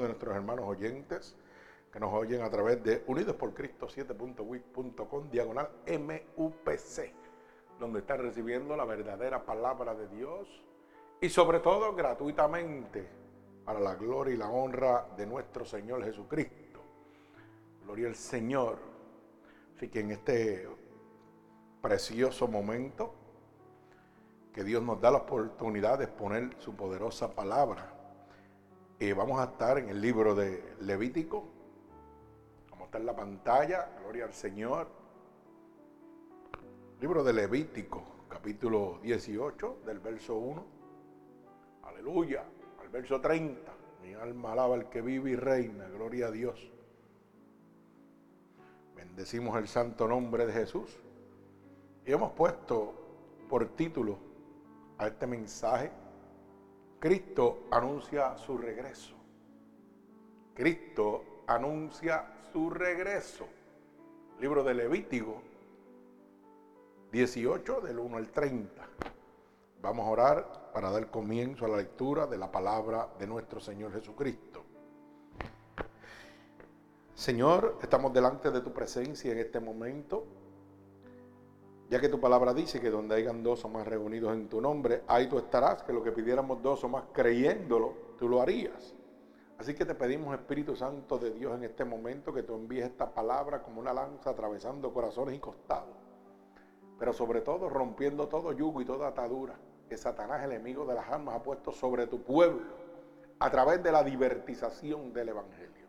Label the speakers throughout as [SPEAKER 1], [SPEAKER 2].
[SPEAKER 1] de nuestros hermanos oyentes que nos oyen a través de Unidos por Cristo 7.wix.com diagonal MUPC, donde están recibiendo la verdadera palabra de Dios y sobre todo gratuitamente para la gloria y la honra de nuestro Señor Jesucristo. Gloria al Señor. Así que en este precioso momento que Dios nos da la oportunidad de exponer su poderosa palabra. Vamos a estar en el libro de Levítico. Vamos a estar en la pantalla. Gloria al Señor. Libro de Levítico, capítulo 18, del verso 1. Aleluya. Al verso 30. Mi alma alaba al que vive y reina. Gloria a Dios. Bendecimos el santo nombre de Jesús. Y hemos puesto por título a este mensaje, Cristo anuncia su regreso. Cristo anuncia su regreso. Libro de Levítico 18 del 1 al 30. Vamos a orar para dar comienzo a la lectura de la palabra de nuestro Señor Jesucristo. Señor, estamos delante de tu presencia en este momento ya que tu palabra dice que donde hayan dos o más reunidos en tu nombre, ahí tú estarás, que lo que pidiéramos dos o más creyéndolo, tú lo harías. Así que te pedimos, Espíritu Santo de Dios, en este momento que tú envíes esta palabra como una lanza atravesando corazones y costados. Pero sobre todo rompiendo todo yugo y toda atadura que Satanás, el enemigo de las almas, ha puesto sobre tu pueblo a través de la divertización del Evangelio.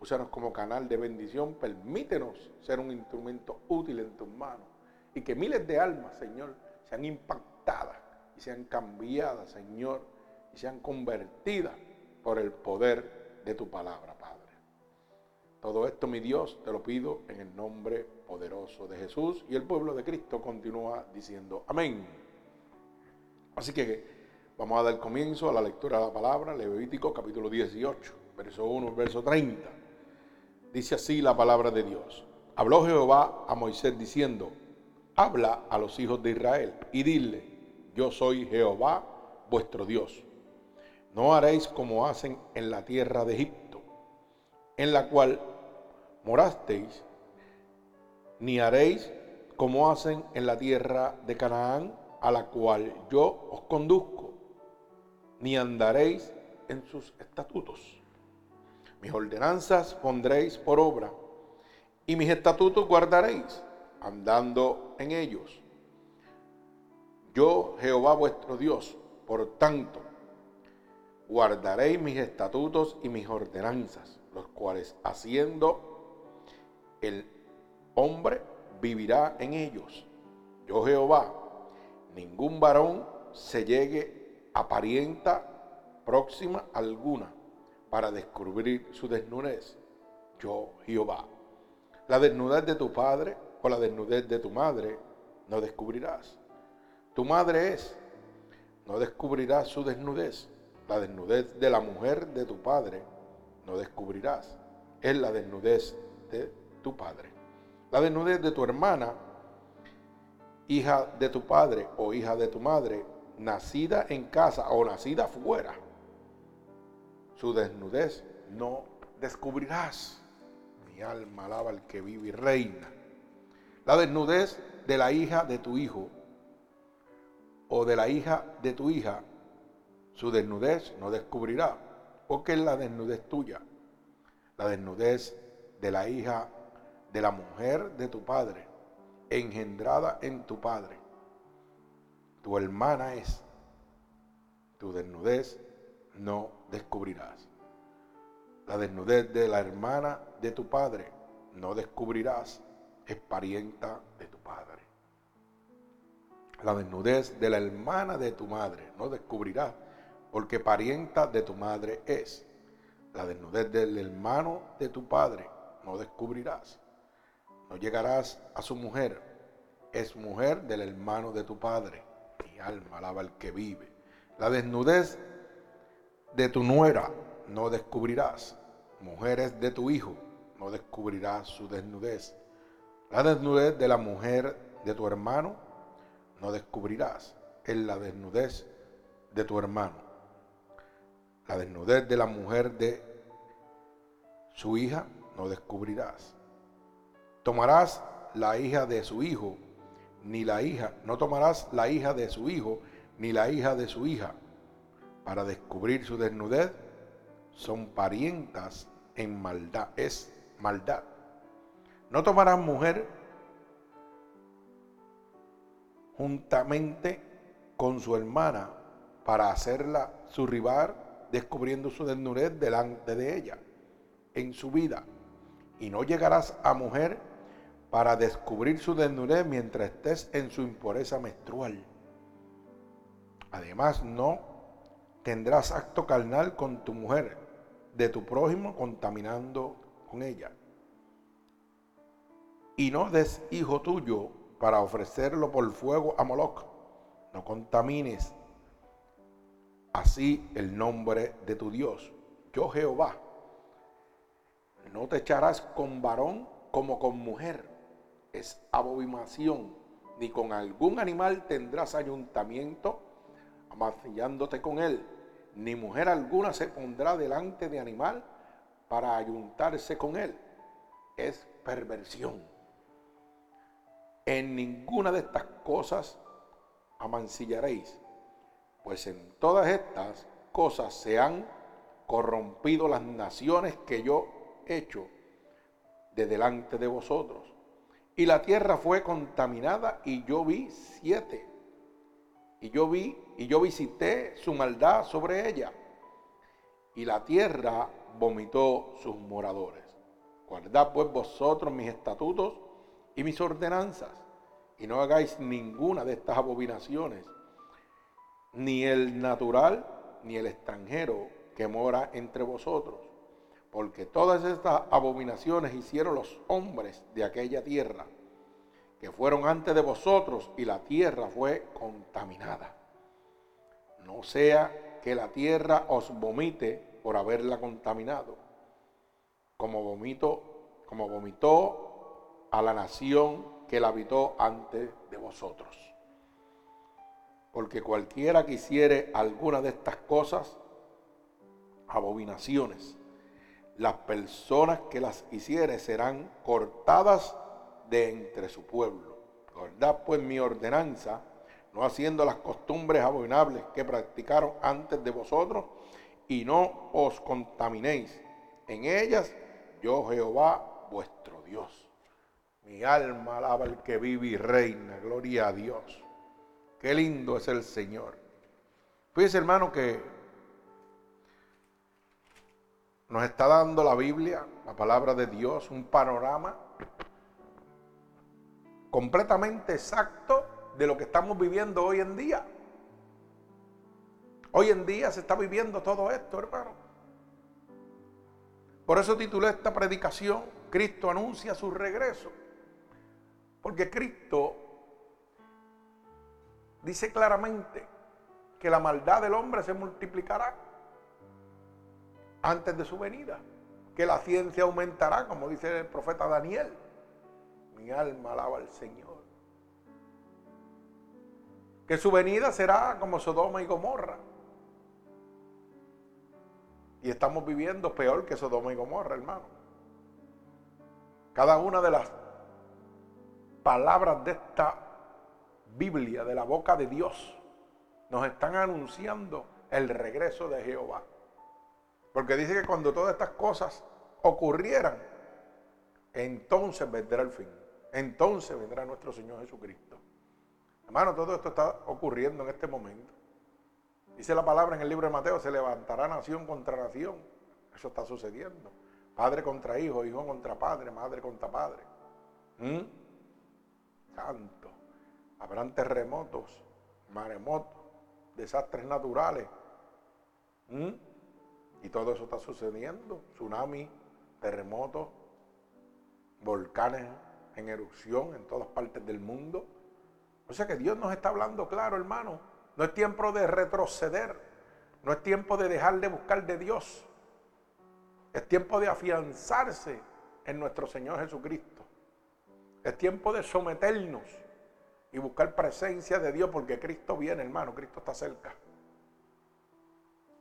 [SPEAKER 1] Úsanos como canal de bendición, permítenos ser un instrumento útil en tus manos y que miles de almas, Señor, sean impactadas y sean cambiadas, Señor, y sean convertidas por el poder de tu palabra, Padre. Todo esto, mi Dios, te lo pido en el nombre poderoso de Jesús y el pueblo de Cristo continúa diciendo amén. Así que vamos a dar comienzo a la lectura de la palabra, Levítico capítulo 18, verso 1, verso 30. Dice así la palabra de Dios. Habló Jehová a Moisés diciendo, habla a los hijos de Israel y dile, yo soy Jehová vuestro Dios. No haréis como hacen en la tierra de Egipto, en la cual morasteis, ni haréis como hacen en la tierra de Canaán, a la cual yo os conduzco, ni andaréis en sus estatutos. Mis ordenanzas pondréis por obra, y mis estatutos guardaréis andando en ellos. Yo, Jehová vuestro Dios, por tanto, guardaréis mis estatutos y mis ordenanzas, los cuales haciendo el hombre vivirá en ellos. Yo, Jehová, ningún varón se llegue a parienta próxima alguna para descubrir su desnudez. Yo, Jehová. La desnudez de tu padre o la desnudez de tu madre, no descubrirás. Tu madre es, no descubrirás su desnudez. La desnudez de la mujer de tu padre, no descubrirás. Es la desnudez de tu padre. La desnudez de tu hermana, hija de tu padre o hija de tu madre, nacida en casa o nacida fuera, su desnudez no descubrirás. Mi alma alaba al que vive y reina. La desnudez de la hija de tu hijo o de la hija de tu hija, su desnudez no descubrirá, porque es la desnudez tuya. La desnudez de la hija de la mujer de tu padre, engendrada en tu padre. Tu hermana es, tu desnudez no descubrirás. La desnudez de la hermana de tu padre no descubrirás es parienta de tu padre. La desnudez de la hermana de tu madre no descubrirás, porque parienta de tu madre es. La desnudez del hermano de tu padre no descubrirás. No llegarás a su mujer, es mujer del hermano de tu padre. Mi alma alaba al que vive. La desnudez de tu nuera no descubrirás. Mujeres de tu hijo no descubrirás su desnudez. La desnudez de la mujer de tu hermano no descubrirás. Es la desnudez de tu hermano. La desnudez de la mujer de su hija no descubrirás. Tomarás la hija de su hijo, ni la hija, no tomarás la hija de su hijo, ni la hija de su hija, para descubrir su desnudez, son parientas en maldad, es maldad. No tomarás mujer juntamente con su hermana para hacerla su rival, descubriendo su desnudez delante de ella en su vida. Y no llegarás a mujer para descubrir su desnudez mientras estés en su impureza menstrual. Además, no tendrás acto carnal con tu mujer, de tu prójimo, contaminando con ella. Y no des hijo tuyo para ofrecerlo por fuego a Moloch. No contamines así el nombre de tu Dios. Yo Jehová. No te echarás con varón como con mujer. Es abominación. Ni con algún animal tendrás ayuntamiento amarcillándote con él. Ni mujer alguna se pondrá delante de animal para ayuntarse con él. Es perversión. En ninguna de estas cosas amancillaréis, pues en todas estas cosas se han corrompido las naciones que yo he hecho de delante de vosotros. Y la tierra fue contaminada y yo vi siete. Y yo vi y yo visité su maldad sobre ella. Y la tierra vomitó sus moradores. Guardad pues vosotros mis estatutos y mis ordenanzas, y no hagáis ninguna de estas abominaciones, ni el natural, ni el extranjero que mora entre vosotros, porque todas estas abominaciones hicieron los hombres de aquella tierra, que fueron antes de vosotros, y la tierra fue contaminada. No sea que la tierra os vomite por haberla contaminado, como vomito, como vomitó a la nación que la habitó antes de vosotros. Porque cualquiera que hiciere alguna de estas cosas, abominaciones, las personas que las hiciere serán cortadas de entre su pueblo. Guardad pues mi ordenanza, no haciendo las costumbres abominables que practicaron antes de vosotros, y no os contaminéis en ellas, yo Jehová vuestro Dios. Mi alma alaba al que vive y reina. Gloria a Dios. Qué lindo es el Señor. Fíjese, hermano, que nos está dando la Biblia, la palabra de Dios, un panorama completamente exacto de lo que estamos viviendo hoy en día. Hoy en día se está viviendo todo esto, hermano. Por eso titulé esta predicación, Cristo anuncia su regreso. Porque Cristo dice claramente que la maldad del hombre se multiplicará antes de su venida, que la ciencia aumentará, como dice el profeta Daniel. Mi alma alaba al Señor. Que su venida será como Sodoma y Gomorra. Y estamos viviendo peor que Sodoma y Gomorra, hermano. Cada una de las palabras de esta Biblia, de la boca de Dios, nos están anunciando el regreso de Jehová. Porque dice que cuando todas estas cosas ocurrieran, entonces vendrá el fin. Entonces vendrá nuestro Señor Jesucristo. Hermano, todo esto está ocurriendo en este momento. Dice la palabra en el libro de Mateo, se levantará nación contra nación. Eso está sucediendo. Padre contra hijo, hijo contra padre, madre contra padre. ¿Mm? Habrán terremotos, maremotos, desastres naturales. ¿Mm? Y todo eso está sucediendo. Tsunami, terremotos, volcanes en erupción en todas partes del mundo. O sea que Dios nos está hablando claro, hermano. No es tiempo de retroceder. No es tiempo de dejar de buscar de Dios. Es tiempo de afianzarse en nuestro Señor Jesucristo. Es tiempo de someternos y buscar presencia de Dios porque Cristo viene, hermano. Cristo está cerca.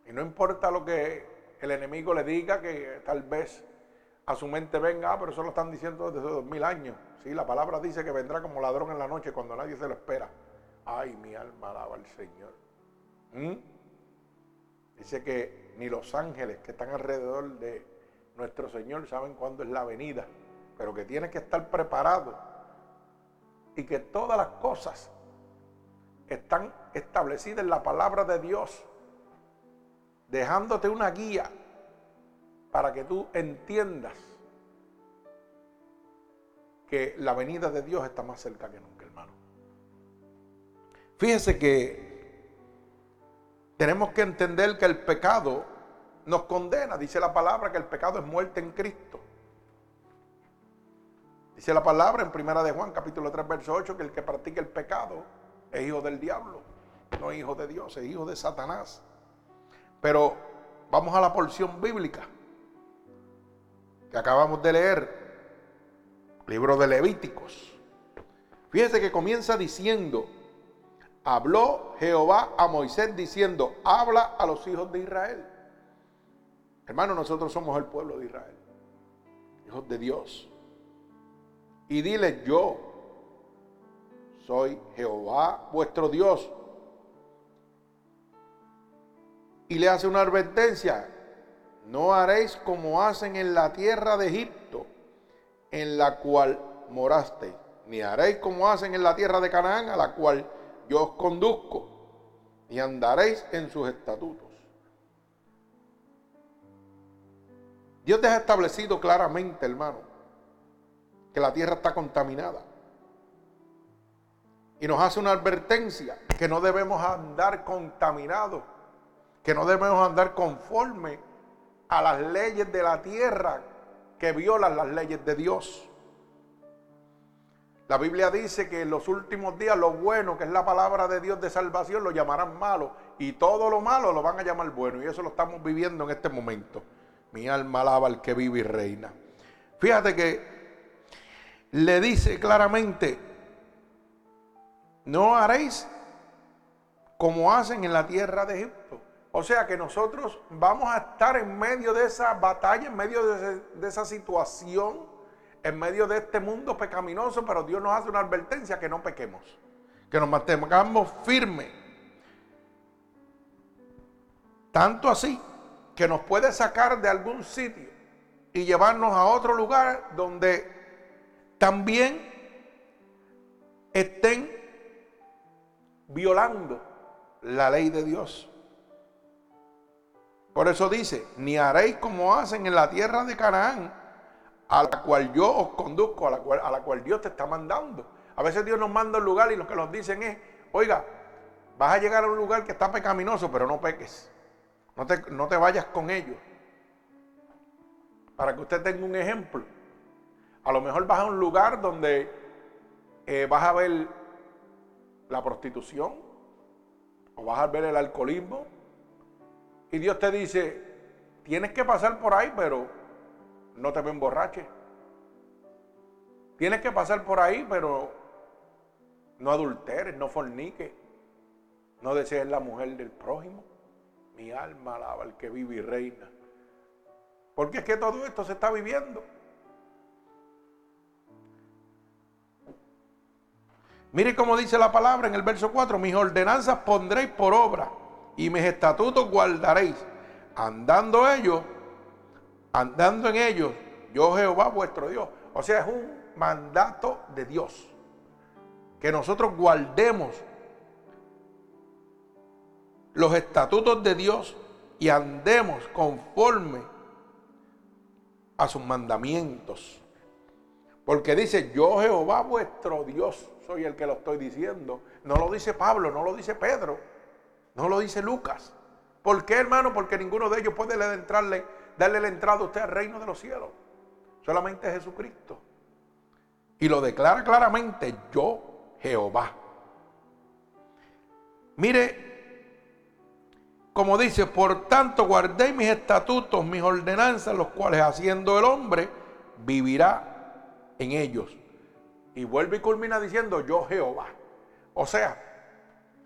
[SPEAKER 1] Y no importa lo que el enemigo le diga, que tal vez a su mente venga, ah, pero eso lo están diciendo desde dos mil años. Sí, la palabra dice que vendrá como ladrón en la noche cuando nadie se lo espera. Ay, mi alma alaba al Señor. ¿Mm? Dice que ni los ángeles que están alrededor de nuestro Señor saben cuándo es la venida, pero que tiene que estar preparado y que todas las cosas están establecidas en la palabra de Dios, dejándote una guía para que tú entiendas que la venida de Dios está más cerca que nunca, hermano. Fíjese que tenemos que entender que el pecado nos condena. Dice la palabra que el pecado es muerte en Cristo. Dice la palabra en Primera de Juan, capítulo 3, verso 8, que el que practica el pecado es hijo del diablo, no es hijo de Dios, es hijo de Satanás. Pero vamos a la porción bíblica que acabamos de leer, libro de Levíticos. Fíjese que comienza diciendo, habló Jehová a Moisés diciendo, habla a los hijos de Israel. Hermano, nosotros somos el pueblo de Israel, hijos de Dios. Y dile, yo soy Jehová vuestro Dios. Y le hace una advertencia, no haréis como hacen en la tierra de Egipto, en la cual morasteis, ni haréis como hacen en la tierra de Canaán, a la cual yo os conduzco, ni andaréis en sus estatutos. Dios te ha establecido claramente, hermano, que la tierra está contaminada. Y nos hace una advertencia que no debemos andar contaminados, que no debemos andar conforme a las leyes de la tierra que violan las leyes de Dios. La Biblia dice que en los últimos días lo bueno, que es la palabra de Dios de salvación, lo llamarán malo y todo lo malo lo van a llamar bueno. Y eso lo estamos viviendo en este momento. Mi alma alaba al que vive y reina. Fíjate que le dice claramente, no haréis como hacen en la tierra de Egipto. O sea que nosotros vamos a estar en medio de esa batalla, en medio de, esa situación, en medio de este mundo pecaminoso, pero Dios nos hace una advertencia que no pequemos, que nos mantengamos firmes. Tanto así que nos puede sacar de algún sitio y llevarnos a otro lugar donde también estén violando la ley de Dios. Por eso dice, ni haréis como hacen en la tierra de Canaán, a la cual yo os conduzco, a la cual, a la cual Dios te está mandando. A veces Dios nos manda a un lugar y lo que nos dicen es, oiga, vas a llegar a un lugar que está pecaminoso, pero no peques. No te, no te vayas con ellos. Para que usted tenga un ejemplo. A lo mejor vas a un lugar donde eh, vas a ver la prostitución o vas a ver el alcoholismo y Dios te dice, tienes que pasar por ahí, pero no te emborraches. Tienes que pasar por ahí, pero no adulteres, no forniques, no desees la mujer del prójimo. Mi alma alaba al que vive y reina. Porque es que todo esto se está viviendo. Mire cómo dice la palabra en el verso 4, mis ordenanzas pondréis por obra y mis estatutos guardaréis, andando ellos, andando en ellos, yo Jehová vuestro Dios. O sea, es un mandato de Dios. Que nosotros guardemos los estatutos de Dios y andemos conforme a sus mandamientos. Porque dice, yo Jehová vuestro Dios, soy el que lo estoy diciendo. No lo dice Pablo, no lo dice Pedro. No lo dice Lucas. ¿Por qué, hermano? Porque ninguno de ellos puede entrarle, darle la entrada a usted al reino de los cielos. Solamente Jesucristo. Y lo declara claramente, yo Jehová. Mire, como dice, por tanto guardé mis estatutos, mis ordenanzas, los cuales haciendo el hombre, vivirá en ellos. Y vuelve y culmina diciendo, yo Jehová. O sea,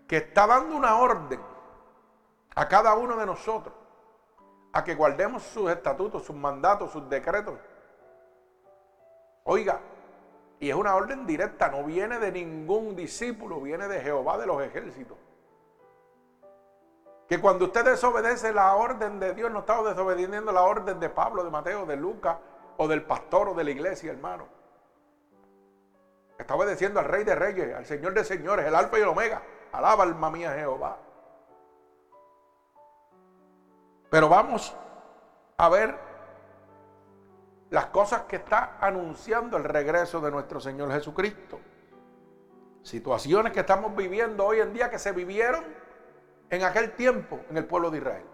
[SPEAKER 1] que está dando una orden a cada uno de nosotros a que guardemos sus estatutos, sus mandatos, sus decretos. Oiga, y es una orden directa, no viene de ningún discípulo, viene de Jehová de los ejércitos. Que cuando usted desobedece la orden de Dios, no está desobedeciendo la orden de Pablo, de Mateo, de Lucas, o del pastor o de la iglesia, hermano. Está obedeciendo al Rey de Reyes, al Señor de Señores, el Alfa y el Omega. Alaba alma mía Jehová. Pero vamos a ver las cosas que está anunciando el regreso de nuestro Señor Jesucristo. Situaciones que estamos viviendo hoy en día que se vivieron en aquel tiempo en el pueblo de Israel.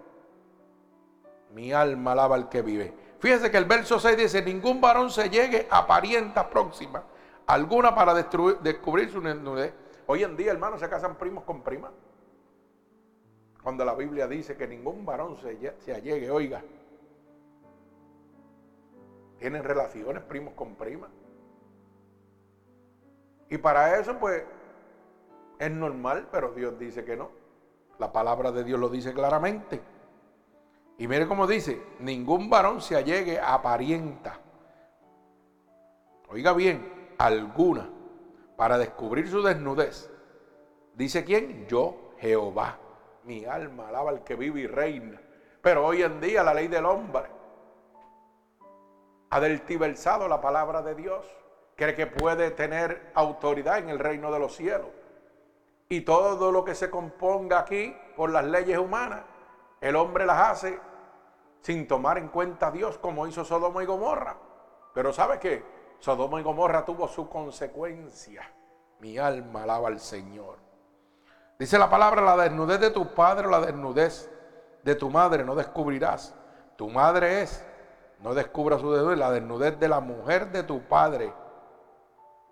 [SPEAKER 1] Mi alma alaba al que vive. Fíjese que el verso 6 dice, ningún varón se llegue a parienta próxima, alguna para descubrir su desnudez. Hoy en día, hermanos, se casan primos con primas. Cuando la Biblia dice que ningún varón se, se allegue, oiga, tienen relaciones primos con primas. Y para eso, pues, es normal, pero Dios dice que no. La palabra de Dios lo dice claramente. Y mire cómo dice, ningún varón se allegue a parienta. Oiga bien, alguna, para descubrir su desnudez. Dice quién? Yo, Jehová mi alma alaba al que vive y reina. Pero hoy en día la ley del hombre ha deltiversado la palabra de Dios. Cree que puede tener autoridad en el reino de los cielos. Y todo lo que se componga aquí por las leyes humanas, el hombre las hace sin tomar en cuenta a Dios como hizo Sodoma y Gomorra. Pero ¿sabe qué? Sodoma y Gomorra tuvo su consecuencia. Mi alma alaba al Señor. Dice la palabra, la desnudez de tu padre o la desnudez de tu madre no descubrirás. Tu madre es, no descubra su desnudez, la desnudez de la mujer de tu padre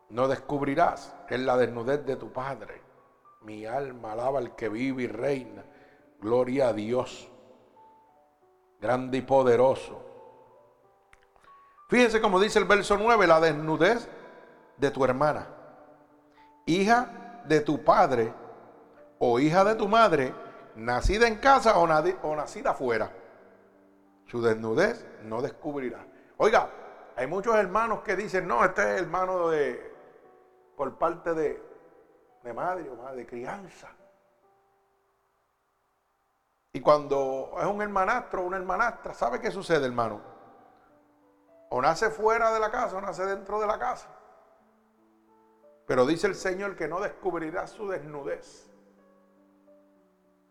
[SPEAKER 1] no descubrirás. Es la desnudez de tu padre. Mi alma alaba al que vive y reina. Gloria a Dios. Grande y poderoso. Fíjense como dice el verso 9, la desnudez de tu hermana. Hija de tu padre o hija de tu madre, nacida en casa o, nacida afuera. Su desnudez no descubrirá. Oiga, hay muchos hermanos que dicen, no, este es hermano de, por parte de, de madre o madre, de crianza. Y cuando es un hermanastro o una hermanastra, ¿sabe qué sucede, hermano? O nace fuera de la casa o nace dentro de la casa. Pero dice el Señor que no descubrirá su desnudez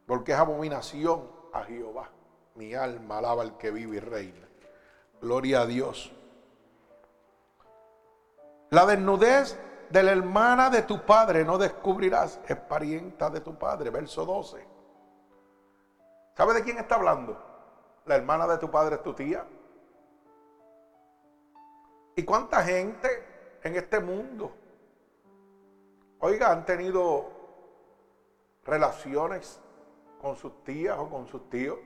[SPEAKER 1] porque es abominación a Jehová. Mi alma alaba al que vive y reina. Gloria a Dios. La desnudez de la hermana de tu padre no descubrirás, es parienta de tu padre. Verso 12. ¿Sabe de quién está hablando? La hermana de tu padre es tu tía. ¿Y cuánta gente en este mundo, oiga, han tenido relaciones con sus tías o con sus tíos.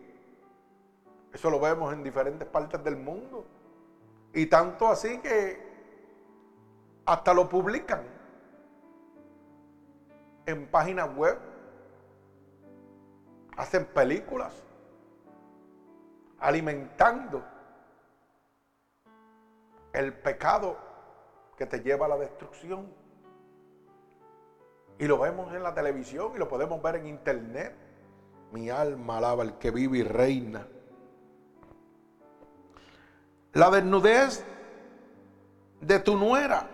[SPEAKER 1] Eso lo vemos en diferentes partes del mundo. Y tanto así que hasta lo publican en páginas web. Hacen películas alimentando el pecado que te lleva a la destrucción. Y lo vemos en la televisión y lo podemos ver en internet. Mi alma alaba al que vive y reina. La desnudez de tu nuera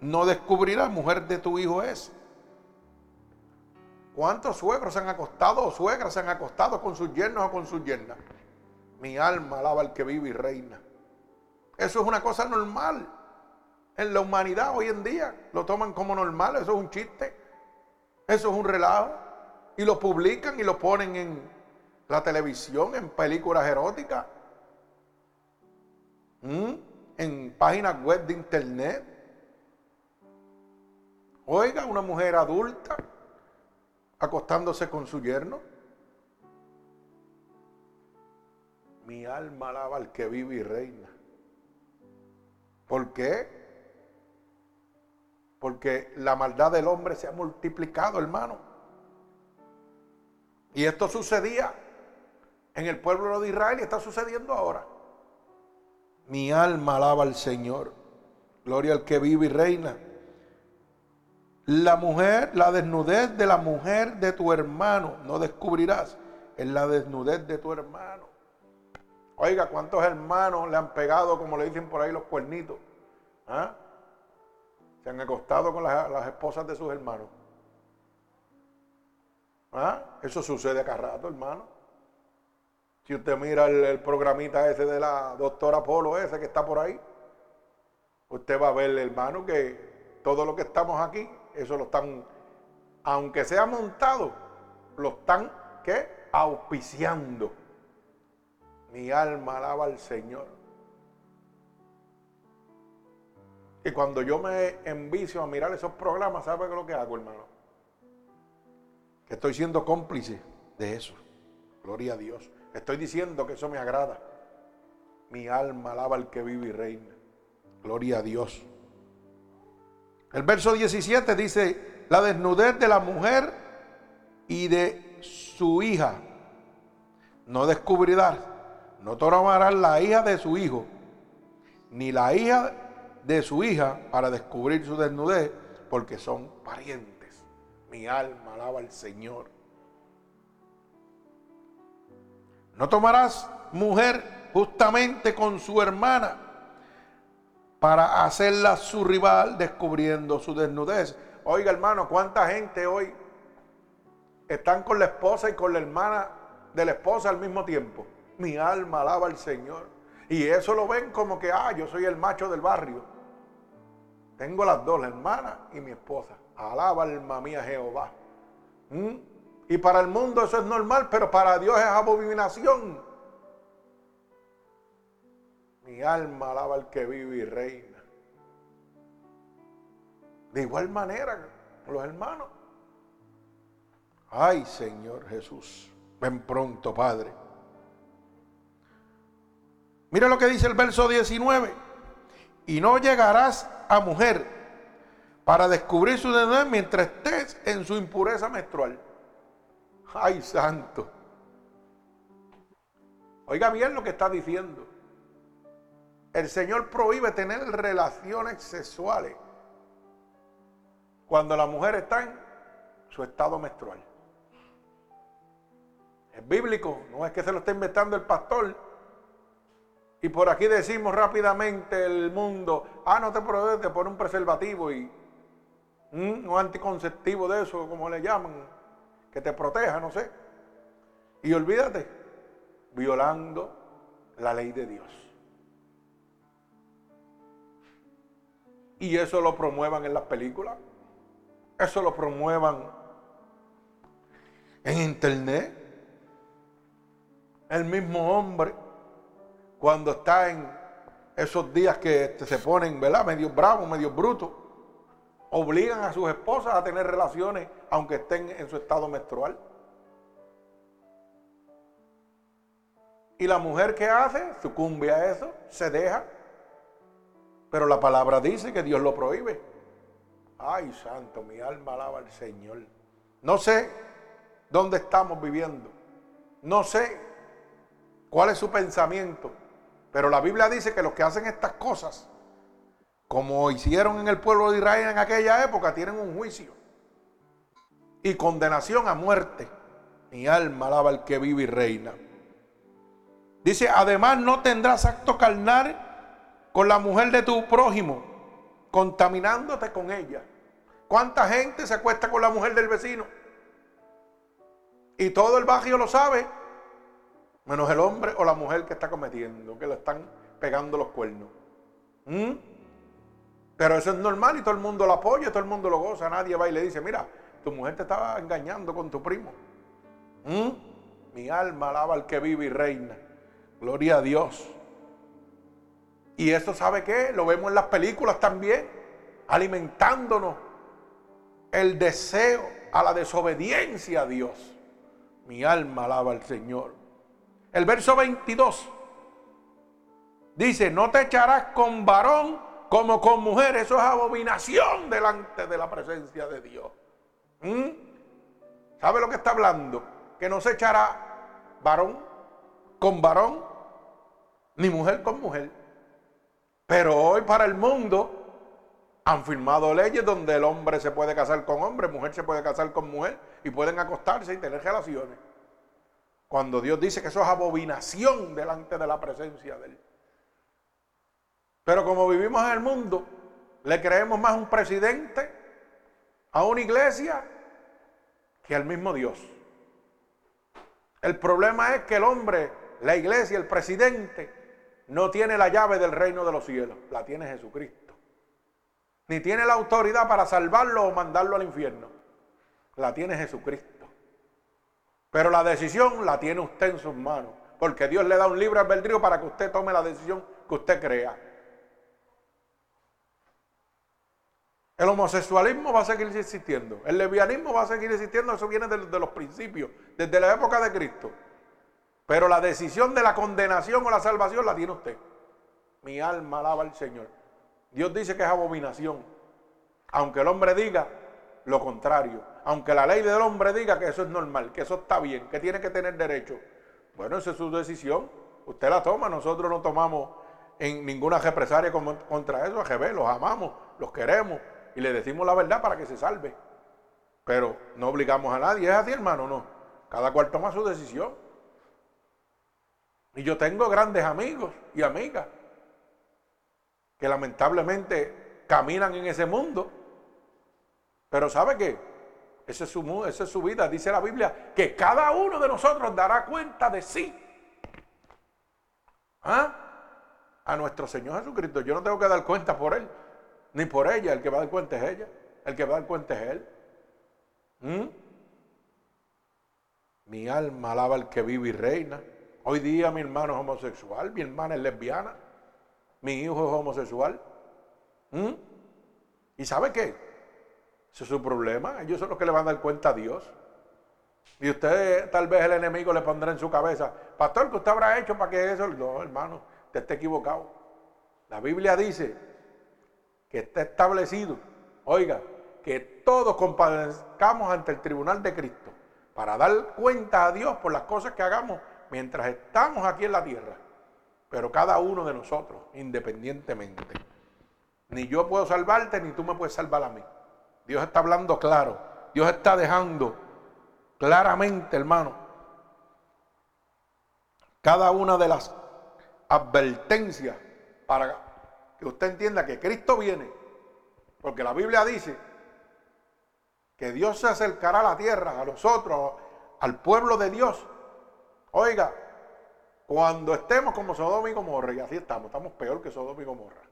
[SPEAKER 1] no descubrirá, mujer de tu hijo es. ¿Cuántos suegros se han acostado o suegras se han acostado con sus yernos o con sus yernas? Mi alma alaba al que vive y reina. Eso es una cosa normal. En la humanidad hoy en día lo toman como normal. Eso es un chiste. Eso es un relajo y lo publican y lo ponen en la televisión, en películas eróticas, en páginas web de internet. Oiga, una mujer adulta acostándose con su yerno. Mi alma alaba al que vive y reina. ¿Por qué? Porque la maldad del hombre se ha multiplicado, hermano. Y esto sucedía en el pueblo de Israel y está sucediendo ahora. Mi alma alaba al Señor. Gloria al que vive y reina. La mujer, la desnudez de la mujer de tu hermano, no descubrirás, en la desnudez de tu hermano. Oiga, ¿cuántos hermanos le han pegado, como le dicen por ahí, los cuernitos? ¿Ah? Se han acostado con las, esposas de sus hermanos. ¿Ah? Eso sucede acá rato, hermano. Si usted mira el, programita ese de la doctora Polo, ese que está por ahí, usted va a ver, hermano, que todo lo que estamos aquí, eso lo están, aunque sea montado, lo están, ¿qué? Auspiciando. Mi alma alaba al Señor. Y cuando yo me envicio a mirar esos programas, ¿sabe lo que hago, hermano? Que estoy siendo cómplice de eso. Gloria a Dios. Estoy diciendo que eso me agrada. Mi alma alaba al que vive y reina. Gloria a Dios. El verso 17 dice, la desnudez de la mujer y de su hija. No descubrirás no tomarás la hija de su hijo, ni la hija de su hija para descubrir su desnudez, porque son parientes. Mi alma alaba al Señor. No tomarás mujer justamente con su hermana para hacerla su rival descubriendo su desnudez. Oiga hermano, ¿cuánta gente hoy están con la esposa y con la hermana de la esposa al mismo tiempo? Mi alma alaba al Señor. Y eso lo ven como que, ah, yo soy el macho del barrio. Tengo las dos, la hermana y mi esposa. Alaba alma mía Jehová. ¿Mm? Y para el mundo eso es normal, pero para Dios es abominación. Mi alma alaba al que vive y reina. De igual manera, los hermanos. Ay, Señor Jesús, ven pronto, Padre. Mira lo que dice el verso 19. Y no llegarás a mujer para descubrir su deber mientras estés en su impureza menstrual. Ay, santo. Oiga bien lo que está diciendo. El Señor prohíbe tener relaciones sexuales cuando la mujer está en su estado menstrual. Es bíblico, no es que se lo esté inventando el pastor. Y por aquí decimos rápidamente el mundo, ah, no te prohíbe, te pone un preservativo y un anticonceptivo de eso, como le llaman, que te proteja, no sé. Y olvídate, violando la ley de Dios. Y eso lo promuevan en las películas. Eso lo promuevan en internet. El mismo hombre cuando está en esos días que se ponen, ¿verdad? Medio bravos, medio brutos, obligan a sus esposas a tener relaciones aunque estén en su estado menstrual. Y la mujer que hace sucumbe a eso, se deja. Pero la palabra dice que Dios lo prohíbe. Ay, santo, mi alma alaba al Señor. No sé dónde estamos viviendo. No sé cuál es su pensamiento. Pero la Biblia dice que los que hacen estas cosas, como hicieron en el pueblo de Israel en aquella época, tienen un juicio y condenación a muerte. Mi alma alaba al que vive y reina. Dice, además no tendrás acto carnal con la mujer de tu prójimo, contaminándote con ella. ¿Cuánta gente se acuesta con la mujer del vecino? Y todo el barrio lo sabe menos el hombre o la mujer que está cometiendo, que le están pegando los cuernos. ¿Mm? Pero eso es normal y todo el mundo lo apoya, todo el mundo lo goza. Nadie va y le dice, mira, tu mujer te estaba engañando con tu primo. ¿Mm? Mi alma alaba al que vive y reina. Gloria a Dios. Y eso sabe qué? Lo vemos en las películas también, alimentándonos el deseo a la desobediencia a Dios. Mi alma alaba al Señor. El verso 22 dice, no te echarás con varón como con mujer. Eso es abominación delante de la presencia de Dios. ¿Mm? ¿Sabe lo que está hablando? que no se echará varón con varón, ni mujer con mujer. Pero hoy para el mundo han firmado leyes donde el hombre se puede casar con hombre, mujer se puede casar con mujer y pueden acostarse y tener relaciones. Cuando Dios dice que eso es abominación delante de la presencia de Él. Pero como vivimos en el mundo, le creemos más a un presidente, a una iglesia, que al mismo Dios. El problema es que el hombre, la iglesia, el presidente, no tiene la llave del reino de los cielos, la tiene Jesucristo. Ni tiene la autoridad para salvarlo o mandarlo al infierno. La tiene Jesucristo. Pero la decisión la tiene usted en sus manos. Porque Dios le da un libre albedrío para que usted tome la decisión que usted crea. El homosexualismo va a seguir existiendo. El lesbianismo va a seguir existiendo. Eso viene de, los principios, desde la época de Cristo. Pero la decisión de la condenación o la salvación la tiene usted. Mi alma alaba al Señor. Dios dice que es abominación. Aunque el hombre diga lo contrario. Aunque la ley del hombre diga que eso es normal, que eso está bien, que tiene que tener derecho. Bueno, esa es su decisión. Usted la toma, nosotros no tomamos en ninguna represalia contra eso. A los amamos, los queremos y le decimos la verdad para que se salve. Pero no obligamos a nadie. ¿Es así, hermano? No. Cada cual toma su decisión. Y yo tengo grandes amigos y amigas que lamentablemente caminan en ese mundo. Pero ¿sabe qué? Esa es, su, esa es su vida. Dice la Biblia que cada uno de nosotros dará cuenta de sí. ¿Ah? A nuestro Señor Jesucristo. Yo no tengo que dar cuenta por Él, ni por ella. El que va a dar cuenta es ella. El que va a dar cuenta es Él. ¿Mm? Mi alma alaba al que vive y reina. Hoy día mi hermano es homosexual, mi hermana es lesbiana mi hijo es homosexual. ¿Mm? ¿Y sabe qué? Ese es su problema. Ellos son los que le van a dar cuenta a Dios. Y usted, tal vez el enemigo le pondrá en su cabeza, pastor, ¿qué usted habrá hecho para que eso? No, hermano, usted está equivocado. La Biblia dice que está establecido, oiga, que todos compadezcamos ante el tribunal de Cristo para dar cuenta a Dios por las cosas que hagamos mientras estamos aquí en la tierra. Pero cada uno de nosotros, independientemente. Ni yo puedo salvarte, ni tú me puedes salvar a mí. Dios está hablando claro. Dios está dejando claramente, hermano, cada una de las advertencias para que usted entienda que Cristo viene. Porque la Biblia dice que Dios se acercará a la tierra, a nosotros, al pueblo de Dios. Oiga, cuando estemos como Sodoma y Gomorra, y así estamos, estamos peor que Sodoma y Gomorra.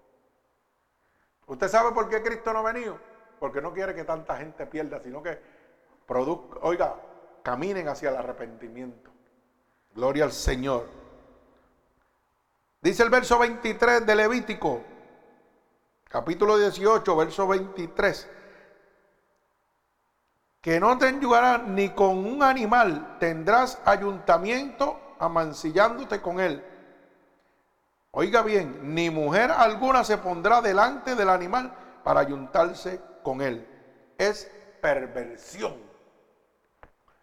[SPEAKER 1] ¿Usted sabe por qué Cristo no ha venido? Porque no quiere que tanta gente pierda, sino que produzca, oiga, caminen hacia el arrepentimiento. Gloria al Señor. Dice el verso 23 de Levítico, capítulo 18, verso 23, que no te ni con un animal, tendrás ayuntamiento amancillándote con él. Oiga bien, ni mujer alguna se pondrá delante del animal para ayuntarse con él. Es perversión.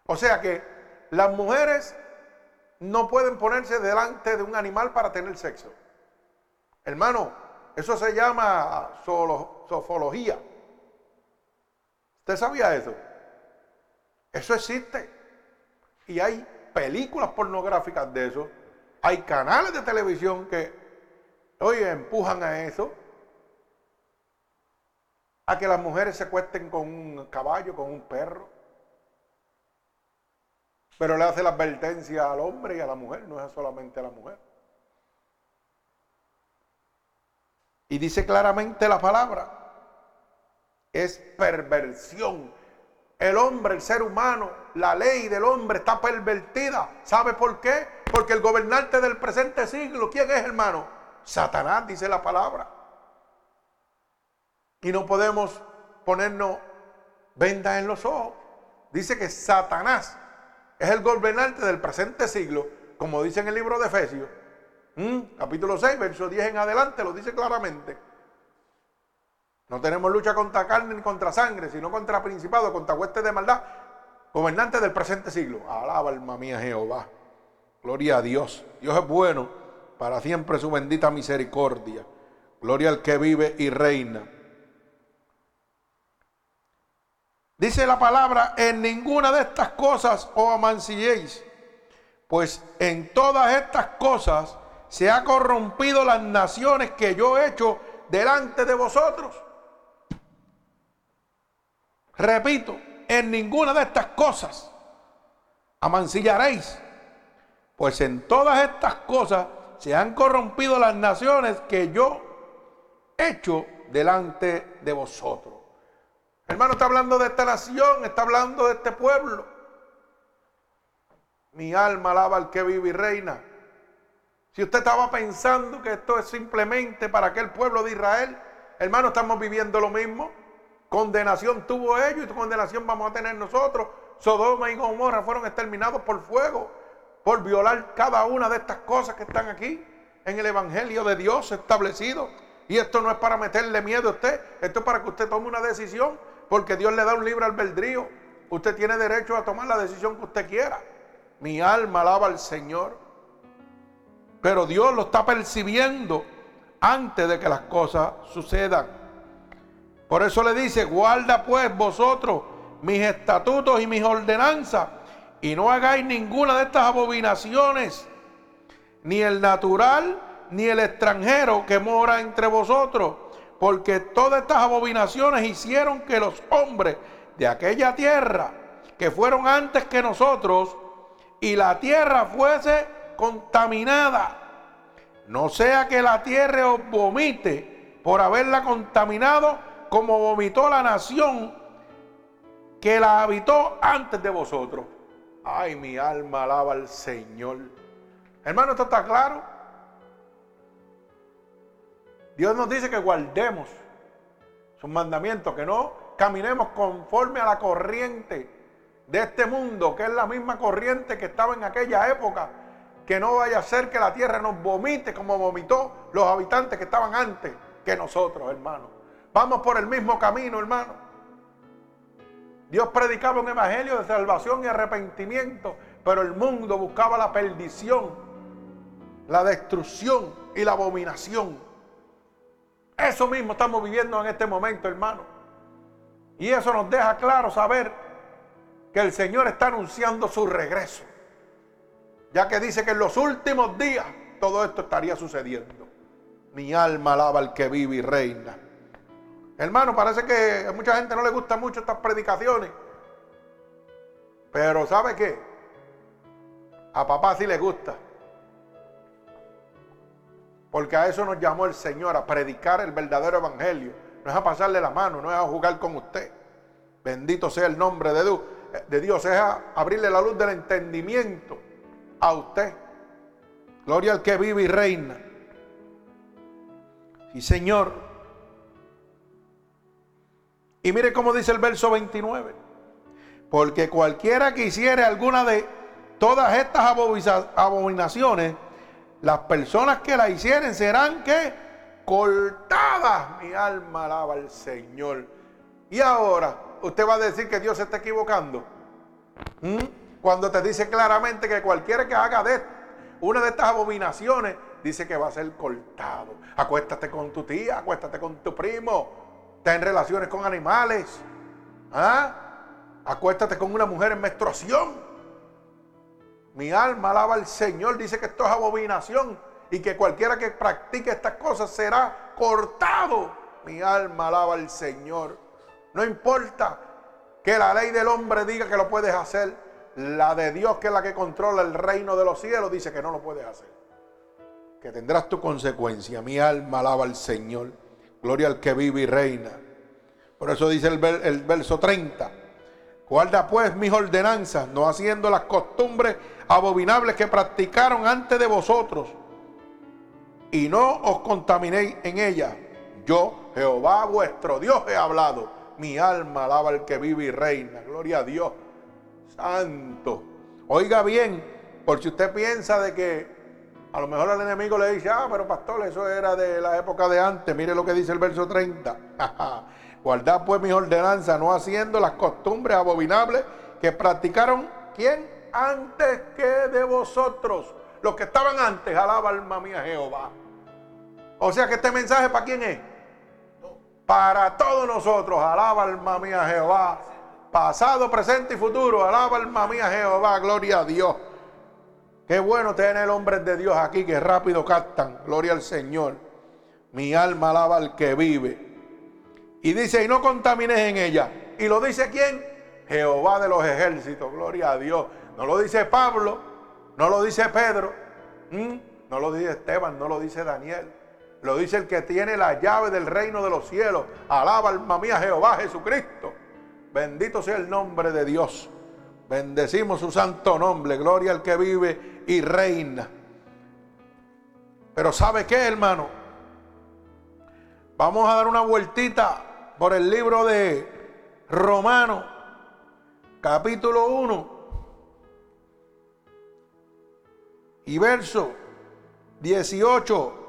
[SPEAKER 1] O sea que las mujeres no pueden ponerse delante de un animal para tener sexo. Hermano, eso se llama sofología. ¿Usted sabía eso? Eso existe. Y hay películas pornográficas de eso, hay canales de televisión que, oye, empujan a eso, a que las mujeres se cuesten con un caballo, con un perro. Pero le hace la advertencia al hombre y a la mujer, no es solamente a la mujer. Y dice claramente la palabra, es perversión el hombre, el ser humano, la ley del hombre está pervertida. ¿Sabe por qué? Porque el gobernante del presente siglo, ¿quién es hermano? Satanás, dice la palabra. Y no podemos ponernos vendas en los ojos. Dice que Satanás es el gobernante del presente siglo, como dice en el libro de Efesios, capítulo 6, verso 10 en adelante, lo dice claramente. No tenemos lucha contra carne ni contra sangre, sino contra principado, contra huestes de maldad gobernante del presente siglo. Alaba alma mía Jehová. Gloria a Dios. Dios es bueno, para siempre su bendita misericordia. Gloria al que vive y reina. Dice la palabra, en ninguna de estas cosas os amancilléis, pues en todas estas cosas se ha corrompido las naciones que yo he hecho delante de vosotros. Repito, en ninguna de estas cosas amancillaréis, pues en todas estas cosas se han corrompido las naciones que yo he hecho delante de vosotros. Hermano, está hablando de esta nación, está hablando de este pueblo. Mi alma alaba al que vive y reina. Si usted estaba pensando que esto es simplemente para aquel pueblo de Israel, hermano, estamos viviendo lo mismo. Condenación tuvo ellos y condenación vamos a tener nosotros. Sodoma y Gomorra fueron exterminados por fuego, por violar cada una de estas cosas que están aquí en el Evangelio de Dios establecido. Y esto no es para meterle miedo a usted, esto es para que usted tome una decisión, porque Dios le da un libre albedrío. Usted tiene derecho a tomar la decisión que usted quiera. Mi alma alaba al Señor. Pero Dios lo está percibiendo antes de que las cosas sucedan. Por eso le dice, guarda pues vosotros mis estatutos y mis ordenanzas y no hagáis ninguna de estas abominaciones, ni el natural, ni el extranjero que mora entre vosotros, porque todas estas abominaciones hicieron que los hombres de aquella tierra, que fueron antes que nosotros, y la tierra fuese contaminada. No sea que la tierra os vomite por haberla contaminado como vomitó la nación que la habitó antes de vosotros. Ay, mi alma alaba al Señor. Hermano, ¿esto está claro? Dios nos dice que guardemos sus mandamientos, que no caminemos conforme a la corriente de este mundo, que es la misma corriente que estaba en aquella época, que no vaya a ser que la tierra nos vomite como vomitó los habitantes que estaban antes que nosotros, hermano. Vamos por el mismo camino, hermano. Dios predicaba un evangelio de salvación y arrepentimiento, pero el mundo buscaba la perdición, la destrucción y la abominación. Eso mismo estamos viviendo en este momento, hermano. Y eso nos deja claro saber que el Señor está anunciando su regreso. Ya que dice que en los últimos días todo esto estaría sucediendo. Mi alma alaba al que vive y reina. Hermano, parece que a mucha gente no le gustan mucho estas predicaciones. Pero ¿sabe qué? A papá sí le gusta. Porque a eso nos llamó el Señor, a predicar el verdadero evangelio. No es a pasarle la mano, no es a jugar con usted. Bendito sea el nombre de Dios de Dios es abrirle la luz del entendimiento a usted. Gloria al que vive y reina. Sí, Señor. Y mire cómo dice el verso 29. Porque cualquiera que hiciere alguna de todas estas abominaciones, las personas que la hicieren serán que cortadas. Mi alma alaba al Señor. Y ahora, usted va a decir que Dios se está equivocando. ¿Mm? Cuando te dice claramente que cualquiera que haga de una de estas abominaciones, dice que va a ser cortado. Acuéstate con tu tía, acuéstate con tu primo, ten relaciones con animales. ¿Ah? Acuéstate con una mujer en menstruación. Mi alma alaba al Señor, dice que esto es abominación y que cualquiera que practique estas cosas será cortado. Mi alma alaba al Señor. No importa que la ley del hombre diga que lo puedes hacer. La de Dios, que es la que controla el reino de los cielos, dice que no lo puedes hacer. Que tendrás tu consecuencia. Mi alma alaba al Señor. Gloria al que vive y reina. Por eso dice el, el verso 30. Guarda pues mis ordenanzas, no haciendo las costumbres abominables que practicaron antes de vosotros. Y no os contaminéis en ellas. Yo, Jehová vuestro Dios, he hablado mi alma alaba al que vive y reina. Gloria a Dios. Santo. Oiga bien, por si usted piensa de que a lo mejor el enemigo le dice, ah, pero pastor, eso era de la época de antes. Mire lo que dice el verso 30. Guardad pues mis ordenanzas, no haciendo las costumbres abominables que practicaron, ¿quién? Antes que de vosotros. Los que estaban antes, alaba alma mía Jehová. O sea que este mensaje para quién es? Para todos nosotros, alaba alma mía Jehová. Pasado, presente y futuro, alaba alma mía Jehová, gloria a Dios. Qué bueno tener hombres de Dios aquí que rápido captan, gloria al Señor. Mi alma alaba al que vive. Y dice, y no contamines en ella. ¿Y lo dice quién? Jehová de los ejércitos, gloria a Dios. No lo dice Pablo, no lo dice Pedro, no lo dice Esteban, no lo dice Daniel. Lo dice el que tiene la llave del reino de los cielos. Alaba alma mía Jehová Jesucristo. Bendito sea el nombre de Dios. Bendecimos su santo nombre. Gloria al que vive y reina. Pero ¿sabe qué, hermano? Vamos a dar una vueltita por el libro de Romano, capítulo 1 y verso 18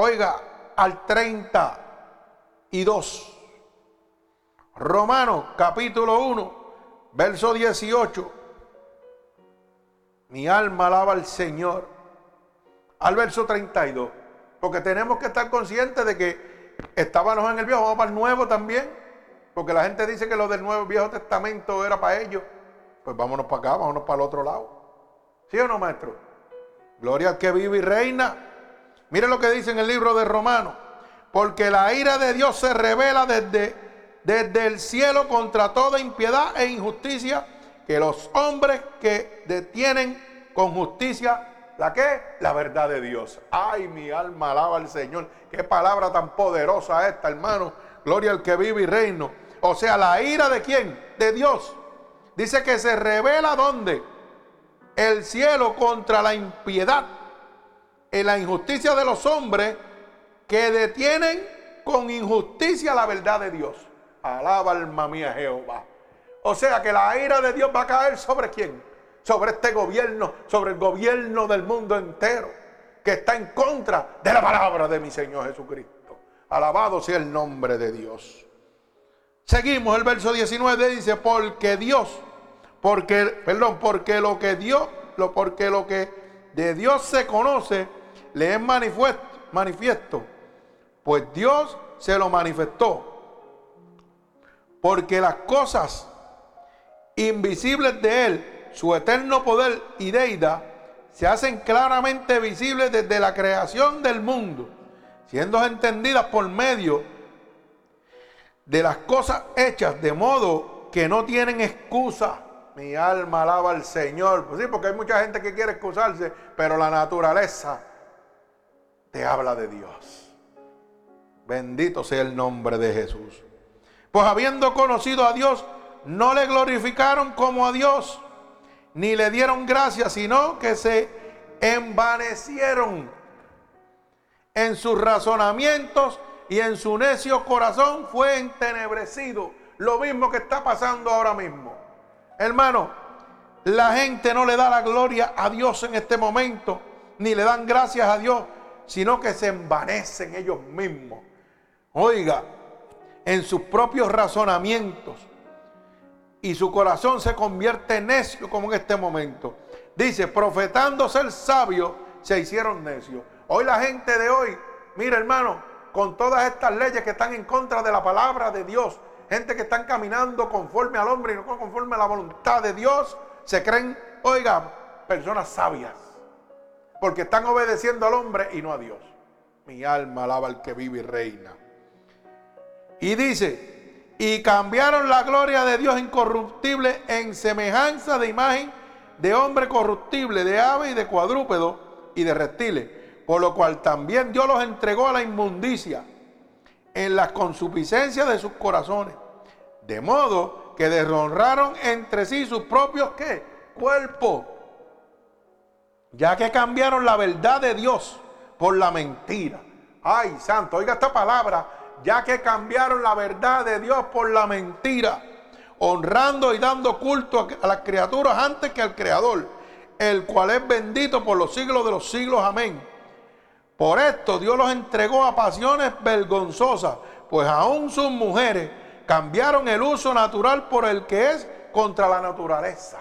[SPEAKER 1] Oiga, al 32. Romanos capítulo 1, verso 18. Mi alma alaba al Señor. Al verso 32. Porque tenemos que estar conscientes de que estábamos en el viejo, vamos para nuevo también. Porque la gente dice que lo del nuevo viejo testamento era para ellos. Pues vámonos para acá, vámonos para el otro lado. ¿Sí o no, maestro? Gloria al que vive y reina Mire lo que dice en el libro de Romanos. Porque la ira de Dios se revela desde, desde el cielo contra toda impiedad e injusticia que los hombres que detienen con justicia ¿La qué? La verdad de Dios. Ay, mi alma alaba al Señor. Qué palabra tan poderosa esta, hermano. Gloria al que vive y reino. O sea, la ira de quién? De Dios. Dice que se revela dónde? El cielo contra la impiedad en la injusticia de los hombres que detienen con injusticia la verdad de Dios. Alaba alma mía Jehová. O sea que la ira de Dios va a caer sobre quién? Sobre este gobierno, sobre el gobierno del mundo entero, que está en contra de la palabra de mi Señor Jesucristo. Alabado sea el nombre de Dios. Seguimos el verso 19 dice, porque Dios, porque, perdón, porque lo que Dios, lo, porque lo que de Dios se conoce, le es manifiesto, pues Dios se lo manifestó. Porque las cosas invisibles de Él, su eterno poder y deidad, se hacen claramente visibles desde la creación del mundo, siendo entendidas por medio de las cosas hechas, de modo que no tienen excusa. Mi alma alaba al Señor. Pues sí, porque hay mucha gente que quiere excusarse, pero la naturaleza te habla de Dios. Bendito sea el nombre de Jesús. Pues habiendo conocido a Dios, no le glorificaron como a Dios, ni le dieron gracias, sino que se envanecieron en sus razonamientos y en su necio corazón fue entenebrecido. Lo mismo que está pasando ahora mismo. Hermano, la gente no le da la gloria a Dios en este momento, ni le dan gracias a Dios sino que se envanecen ellos mismos. Oiga, en sus propios razonamientos. Y su corazón se convierte necio como en este momento. Dice, profetando ser sabio, se hicieron necios. Hoy la gente de hoy, mira hermano, con todas estas leyes que están en contra de la palabra de Dios, gente que están caminando conforme al hombre y no conforme a la voluntad de Dios, se creen, oiga, personas sabias porque están obedeciendo al hombre y no a Dios. Mi alma alaba al que vive y reina. Y dice, y cambiaron la gloria de Dios incorruptible en semejanza de imagen de hombre corruptible, de ave y de cuadrúpedo y de reptiles, por lo cual también Dios los entregó a la inmundicia en las consuficiencias de sus corazones, de modo que deshonraron entre sí sus propios ¿qué? cuerpos ya que cambiaron la verdad de Dios por la mentira. Ay, santo, oiga esta palabra, ya que cambiaron la verdad de Dios por la mentira, honrando y dando culto a las criaturas antes que al Creador, el cual es bendito por los siglos de los siglos. Amén. Por esto Dios los entregó a pasiones vergonzosas, pues aún sus mujeres, Cambiaron el uso natural por el que es contra la naturaleza.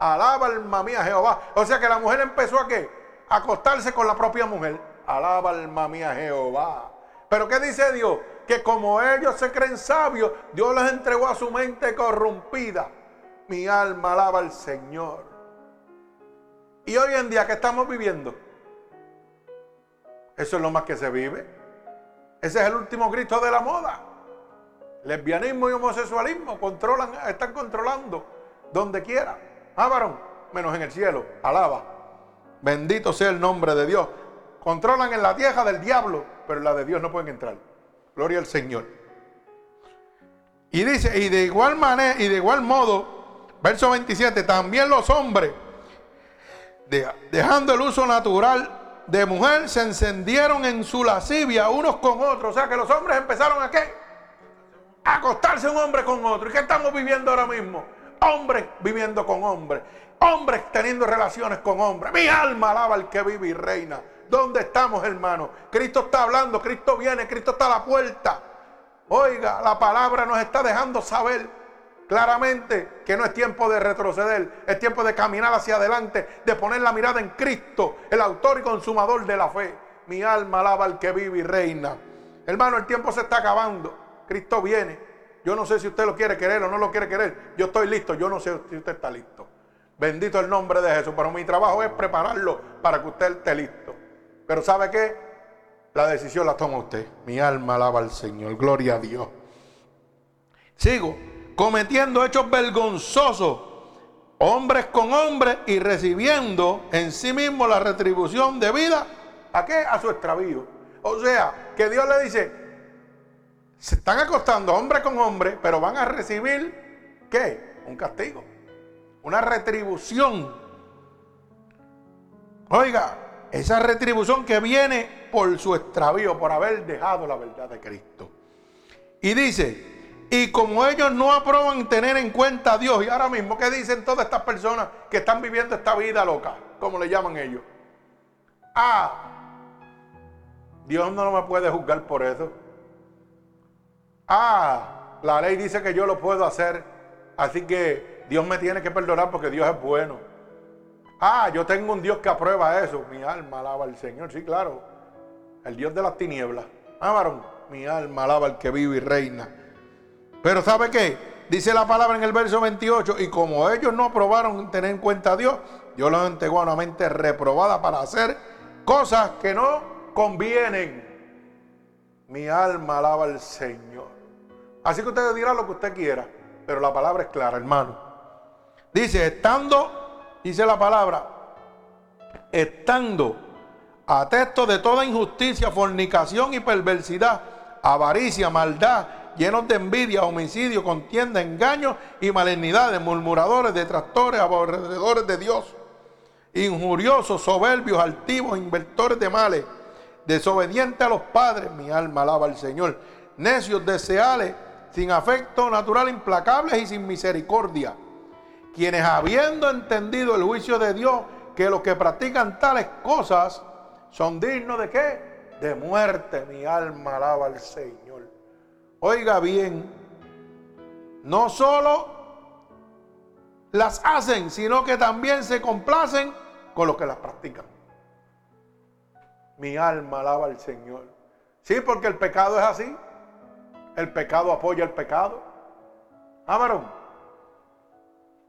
[SPEAKER 1] Alaba alma mía Jehová. O sea que la mujer empezó a qué? Acostarse con la propia mujer. Alaba alma mía Jehová. Pero ¿qué dice Dios? Que como ellos se creen sabios, Dios les entregó a su mente corrompida. Mi alma alaba al Señor. Y hoy en día, ¿qué estamos viviendo? Eso es lo más que se vive. Ese es el último grito de la moda. Lesbianismo y homosexualismo controlan, están controlando donde quiera. Ah, menos en el cielo. Alaba. Bendito sea el nombre de Dios. Controlan en la tierra del diablo, pero en la de Dios no pueden entrar. Gloria al Señor. Y dice, y de igual manera, y de igual modo, verso 27, también los hombres, dejando el uso natural de mujer, se encendieron en su lascivia unos con otros. O sea que los hombres empezaron a qué? acostarse un hombre con otro. ¿Y qué estamos viviendo ahora mismo? Hombres viviendo con hombres. Hombres teniendo relaciones con hombres. Mi alma alaba al que vive y reina. ¿Dónde estamos, hermano? Cristo está hablando, Cristo viene, Cristo está a la puerta. Oiga, la palabra nos está dejando saber claramente que no es tiempo de retroceder, es tiempo de caminar hacia adelante, de poner la mirada en Cristo, el autor y consumador de la fe. Mi alma alaba al que vive y reina. Hermano, el tiempo se está acabando. Cristo viene. Yo no sé si usted lo quiere querer o no lo quiere querer. Yo estoy listo. Yo no sé si usted está listo. Bendito el nombre de Jesús. Pero mi trabajo es prepararlo para que usted esté listo. Pero ¿sabe qué? La decisión la toma usted. Mi alma alaba al Señor. Gloria a Dios. Sigo. Cometiendo hechos vergonzosos. Hombres con hombres y recibiendo en sí mismo la retribución de vida. ¿A qué? A su extravío. O sea, que Dios le dice, se están acostando hombre con hombre, pero van a recibir, ¿qué? Un castigo, una retribución. Oiga, esa retribución que viene por su extravío, por haber dejado la verdad de Cristo. Y dice, y como ellos no aprueban tener en cuenta a Dios, y ahora mismo, ¿qué dicen todas estas personas que están viviendo esta vida loca? Como le llaman ellos. Ah, Dios no me puede juzgar por eso. Ah, la ley dice que yo lo puedo hacer, así que Dios me tiene que perdonar porque Dios es bueno. Ah, yo tengo un Dios que aprueba eso. Mi alma alaba al Señor, sí, claro. El Dios de las tinieblas. Ah, varón, mi alma alaba al que vive y reina. Pero ¿sabe qué? Dice la palabra en el verso 28, y como ellos no aprobaron tener en cuenta a Dios, Dios los entregó a una mente reprobada para hacer cosas que no convienen. Mi alma alaba al Señor. Así que usted dirá lo que usted quiera, pero la palabra es clara, hermano. Dice, estando, dice la palabra, estando atento de toda injusticia, fornicación y perversidad, avaricia, maldad, llenos de envidia, homicidio, contienda, engaños y malignidades, murmuradores, detractores, aborrecedores de Dios, injuriosos, soberbios, altivos, invertores de males, desobedientes a los padres, mi alma alaba al Señor, necios, deseales, sin afecto natural, implacables y sin misericordia. Quienes habiendo entendido el juicio de Dios, que los que practican tales cosas son dignos de qué? De muerte. Mi alma alaba al Señor. Oiga bien, no solo las hacen, sino que también se complacen con los que las practican. Mi alma alaba al Señor. Sí, porque el pecado es así el pecado apoya el pecado. Ah,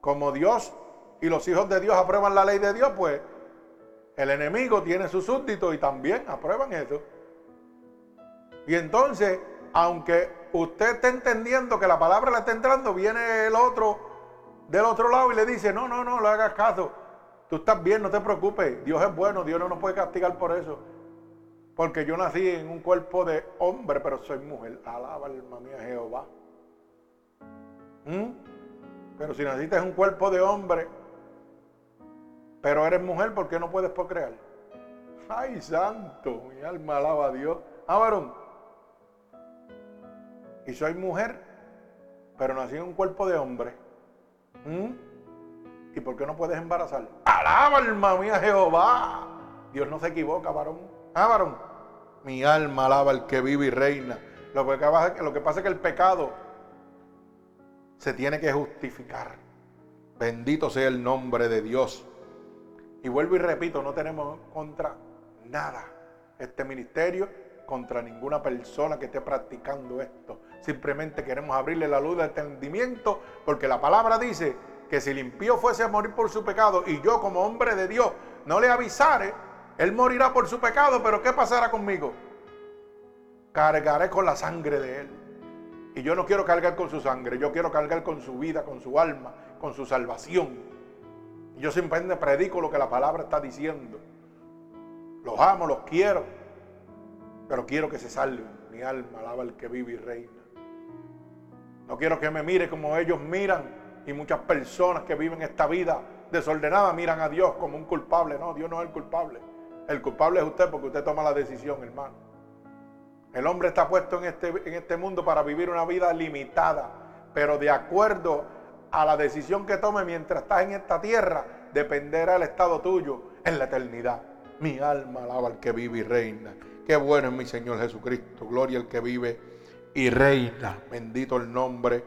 [SPEAKER 1] Como Dios y los hijos de Dios aprueban la ley de Dios, pues el enemigo tiene sus súbditos y también aprueban eso. Y entonces, aunque usted esté entendiendo que la palabra le está entrando, viene el otro del otro lado y le dice, no, no, no, le hagas caso. Tú estás bien, no te preocupes. Dios es bueno, Dios no nos puede castigar por eso. Porque yo nací en un cuerpo de hombre, pero soy mujer. Alaba alma mía Jehová. ¿Mm? Pero si naciste en un cuerpo de hombre, pero eres mujer, ¿por qué no puedes procrear? Ay, santo, mi alma alaba a Dios. Ah, varón. Y soy mujer, pero nací en un cuerpo de hombre. ¿Mm? ¿Y por qué no puedes embarazar? Alaba alma mía Jehová. Dios no se equivoca, varón. Ah, varón. Mi alma alaba al que vive y reina. Lo que, lo que pasa es que el pecado se tiene que justificar. Bendito sea el nombre de Dios. Y vuelvo y repito, no tenemos contra nada este ministerio, contra ninguna persona que esté practicando esto. Simplemente queremos abrirle la luz de entendimiento porque la palabra dice que si el impío fuese a morir por su pecado y yo como hombre de Dios no le avisare, él morirá por su pecado, pero ¿qué pasará conmigo? Cargaré con la sangre de él. Y yo no quiero cargar con su sangre, yo quiero cargar con su vida, con su alma, con su salvación. Yo simplemente predico lo que la palabra está diciendo. Los amo, los quiero, pero quiero que se salven. Mi alma alaba al que vive y reina. No quiero que me mire como ellos miran y muchas personas que viven esta vida desordenada miran a Dios como un culpable. No, Dios no es el culpable. El culpable es usted porque usted toma la decisión, hermano. El hombre está puesto en este, en este mundo para vivir una vida limitada, pero de acuerdo a la decisión que tome mientras estás en esta tierra, dependerá el estado tuyo en la eternidad. Mi alma alaba al que vive y reina. Qué bueno es mi Señor Jesucristo. Gloria al que vive y reina. Bendito el nombre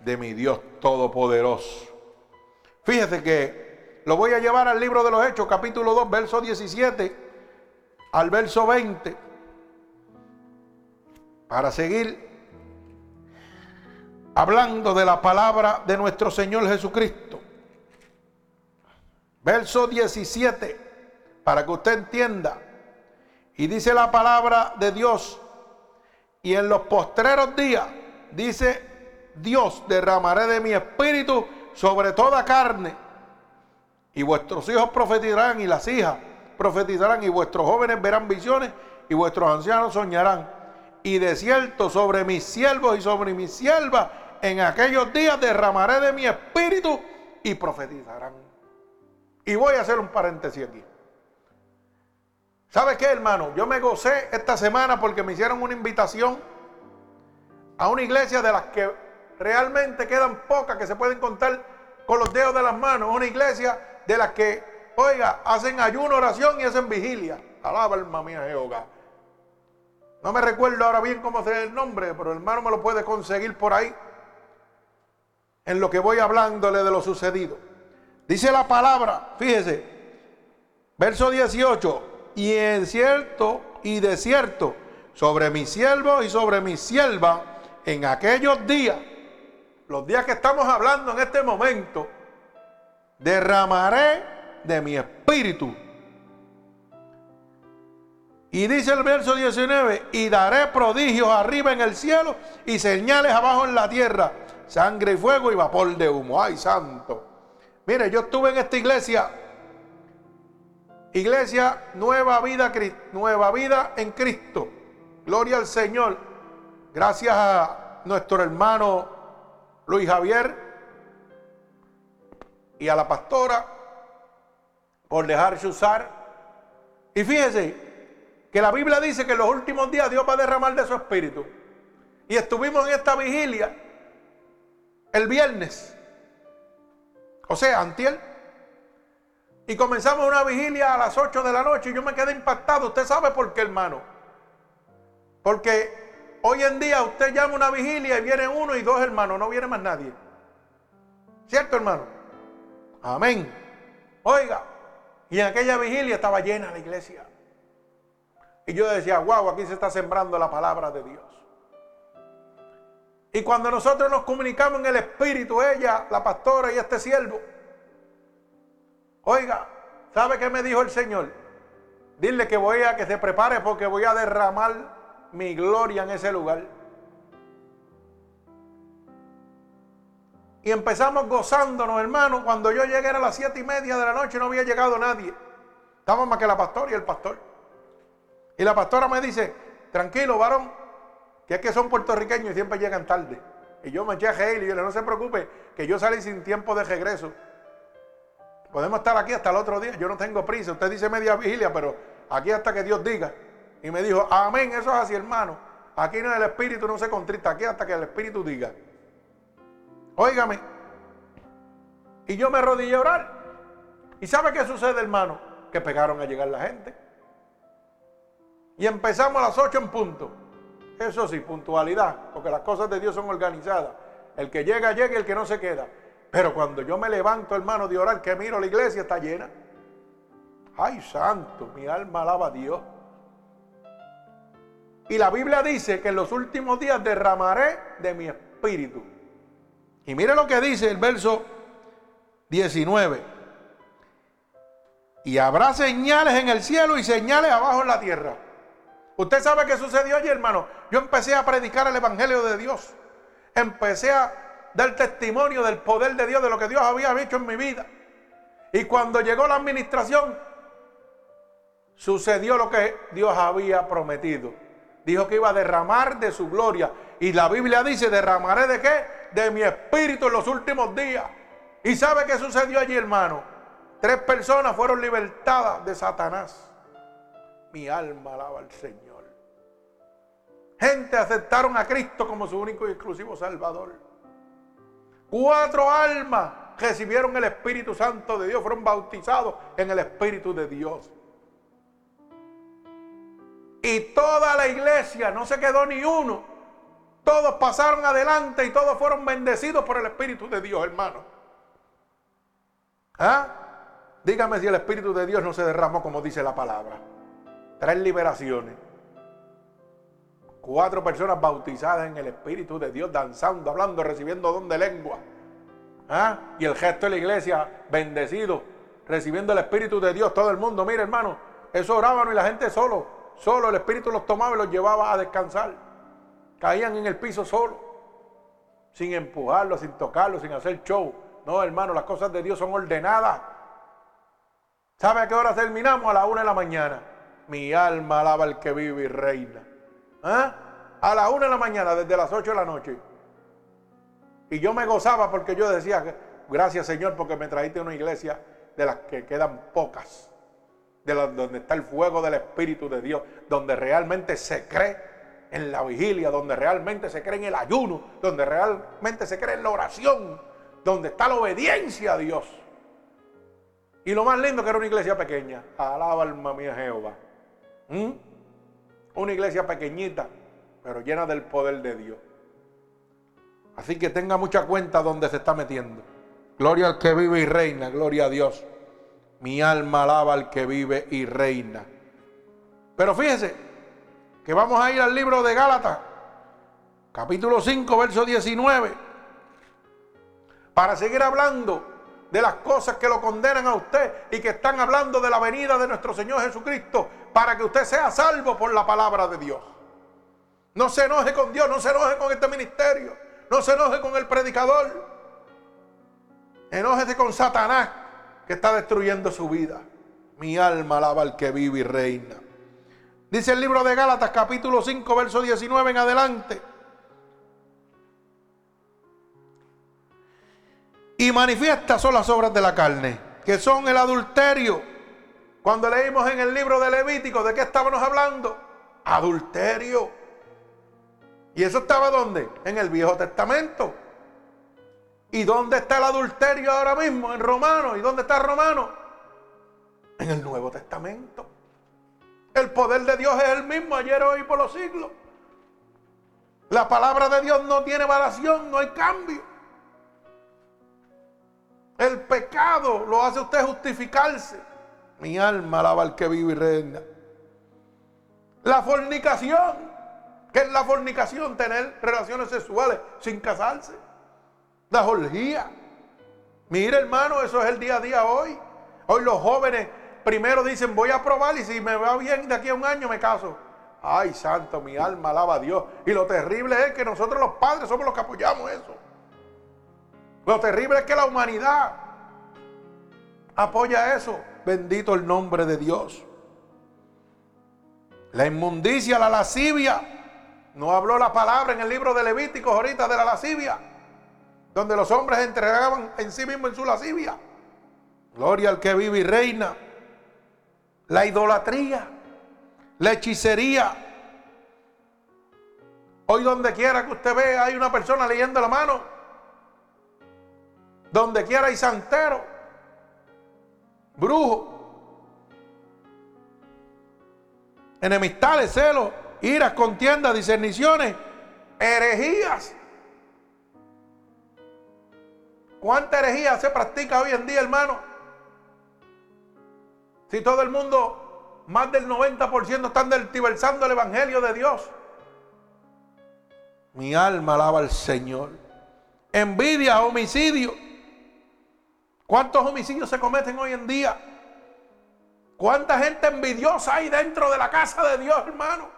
[SPEAKER 1] de mi Dios Todopoderoso. Fíjese que lo voy a llevar al libro de los Hechos, capítulo 2, verso 17 al verso 20, para seguir hablando de la palabra de nuestro Señor Jesucristo. Verso 17, para que usted entienda. Y dice la palabra de Dios, y en los postreros días, dice Dios, derramaré de mi espíritu sobre toda carne. Y vuestros hijos profetizarán y las hijas profetizarán y vuestros jóvenes verán visiones y vuestros ancianos soñarán. Y de cierto sobre mis siervos y sobre mis siervas en aquellos días derramaré de mi espíritu y profetizarán. Y voy a hacer un paréntesis aquí. ¿Sabe qué, hermano? Yo me gocé esta semana porque me hicieron una invitación a una iglesia de las que realmente quedan pocas que se pueden contar con los dedos de las manos. Una iglesia de las que, oiga, hacen ayuno, oración y hacen vigilia. Alaba alma mía Jehová. No me recuerdo ahora bien cómo es el nombre, pero el hermano me lo puede conseguir por ahí. En lo que voy hablándole de lo sucedido. Dice la palabra, fíjese, verso 18, y en cierto y de cierto, sobre mi siervo y sobre mi sierva, en aquellos días, los días que estamos hablando en este momento, derramaré de mi espíritu. Y dice el verso 19, y daré prodigios arriba en el cielo y señales abajo en la tierra, sangre y fuego y vapor de humo. Ay, santo. Mire, yo estuve en esta iglesia, iglesia Nueva Vida, en Cristo. Gloria al Señor. Gracias a nuestro hermano Luis Javier y a la pastora por dejarse usar. Y fíjese que la Biblia dice que en los últimos días Dios va a derramar de su espíritu. Y estuvimos en esta vigilia el viernes, o sea, antiel. Y comenzamos una vigilia a las 8 de la noche y yo me quedé impactado. ¿Usted sabe por qué, hermano? Porque Hoy en día usted llama una vigilia y viene uno y dos hermanos, no viene más nadie. ¿Cierto, hermano? Amén. Oiga, y en aquella vigilia estaba llena la iglesia. Y yo decía, wow, aquí se está sembrando la palabra de Dios. Y cuando nosotros nos comunicamos en el Espíritu, ella, la pastora y este siervo, oiga, ¿sabe qué me dijo el Señor? Dile que voy a que se prepare porque voy a derramar mi gloria en ese lugar. Y empezamos gozándonos, hermano. Cuando yo llegué a las siete y media de la noche no había llegado nadie. Estaba más que la pastora y el pastor. Y la pastora me dice, tranquilo, varón, que es que son puertorriqueños y siempre llegan tarde. Y yo me eché a reír y yo le no se preocupe, que yo salí sin tiempo de regreso. Podemos estar aquí hasta el otro día, yo no tengo prisa. Usted dice media vigilia, pero aquí hasta que Dios diga. Y me dijo, amén, eso es así, hermano. Aquí no el espíritu no se contrista, aquí hasta que el espíritu diga. Óigame. Y yo me arrodillé a orar. ¿Y sabe qué sucede, hermano? Que pegaron a llegar la gente. Y empezamos a las 8 en punto. Eso sí, puntualidad, porque las cosas de Dios son organizadas.
[SPEAKER 2] El que llega, llega y el que no se queda. Pero cuando yo me levanto, hermano, de orar, que miro la iglesia está llena. Ay, santo, mi alma alaba a Dios. Y la Biblia dice que en los últimos días derramaré de mi espíritu. Y mire lo que dice el verso 19. Y habrá señales en el cielo y señales abajo en la tierra. Usted sabe qué sucedió allí, hermano. Yo empecé a predicar el Evangelio de Dios. Empecé a dar testimonio del poder de Dios, de lo que Dios había hecho en mi vida. Y cuando llegó la administración, sucedió lo que Dios había prometido. Dijo que iba a derramar de su gloria. Y la Biblia dice, derramaré de qué? De mi espíritu en los últimos días. ¿Y sabe qué sucedió allí, hermano? Tres personas fueron libertadas de Satanás. Mi alma alaba al Señor. Gente aceptaron a Cristo como su único y exclusivo Salvador. Cuatro almas recibieron el Espíritu Santo de Dios, fueron bautizados en el Espíritu de Dios. Y toda la iglesia, no se quedó ni uno. Todos pasaron adelante y todos fueron bendecidos por el Espíritu de Dios, hermano. ¿Ah? Dígame si el Espíritu de Dios no se derramó como dice la palabra. Tres liberaciones. Cuatro personas bautizadas en el Espíritu de Dios, danzando, hablando, recibiendo don de lengua. ¿Ah? Y el gesto de la iglesia, bendecido, recibiendo el Espíritu de Dios, todo el mundo. Mire, hermano, eso oraban y la gente solo Solo el Espíritu los tomaba y los llevaba a descansar. Caían en el piso solo, sin empujarlos, sin tocarlos, sin hacer show. No, hermano, las cosas de Dios son ordenadas. ¿Sabe a qué hora terminamos? A la una de la mañana. Mi alma alaba al que vive y reina. ¿Ah? A la una de la mañana, desde las ocho de la noche. Y yo me gozaba porque yo decía, gracias Señor, porque me trajiste una iglesia de las que quedan pocas de donde está el fuego del Espíritu de Dios, donde realmente se cree en la vigilia, donde realmente se cree en el ayuno, donde realmente se cree en la oración, donde está la obediencia a Dios. Y lo más lindo que era una iglesia pequeña. Alaba alma mía Jehová. ¿Mm? Una iglesia pequeñita, pero llena del poder de Dios. Así que tenga mucha cuenta donde se está metiendo. Gloria al que vive y reina, gloria a Dios. Mi alma alaba al que vive y reina. Pero fíjese que vamos a ir al libro de Gálatas, capítulo 5, verso 19, para seguir hablando de las cosas que lo condenan a usted y que están hablando de la venida de nuestro Señor Jesucristo, para que usted sea salvo por la palabra de Dios. No se enoje con Dios, no se enoje con este ministerio, no se enoje con el predicador, enójese con Satanás que está destruyendo su vida. Mi alma alaba al que vive y reina. Dice el libro de Gálatas capítulo 5, verso 19 en adelante. Y manifiestas son las obras de la carne, que son el adulterio. Cuando leímos en el libro de Levítico, ¿de qué estábamos hablando? Adulterio. ¿Y eso estaba dónde? En el Viejo Testamento. ¿Y dónde está el adulterio ahora mismo? En Romano. ¿Y dónde está Romano? En el Nuevo Testamento. El poder de Dios es el mismo ayer, hoy y por los siglos. La palabra de Dios no tiene variación, no hay cambio. El pecado lo hace usted justificarse. Mi alma alaba al que vive y reina. La fornicación. ¿Qué es la fornicación? Tener relaciones sexuales sin casarse las orgías. Mire, hermano, eso es el día a día hoy. Hoy los jóvenes primero dicen, voy a probar y si me va bien de aquí a un año me caso. Ay, santo, mi alma alaba a Dios. Y lo terrible es que nosotros los padres somos los que apoyamos eso. Lo terrible es que la humanidad apoya eso. Bendito el nombre de Dios. La inmundicia, la lascivia. No habló la palabra en el libro de Levíticos ahorita de la lascivia donde los hombres entregaban en sí mismos en su lascivia. Gloria al que vive y reina. La idolatría, la hechicería. Hoy donde quiera que usted vea hay una persona leyendo la mano. Donde quiera hay santero, brujo, enemistades, celos, iras, contiendas, discerniciones, herejías ¿Cuánta herejía se practica hoy en día, hermano? Si todo el mundo, más del 90% están deltiversando el Evangelio de Dios. Mi alma alaba al Señor. Envidia, homicidio. ¿Cuántos homicidios se cometen hoy en día? ¿Cuánta gente envidiosa hay dentro de la casa de Dios, hermano?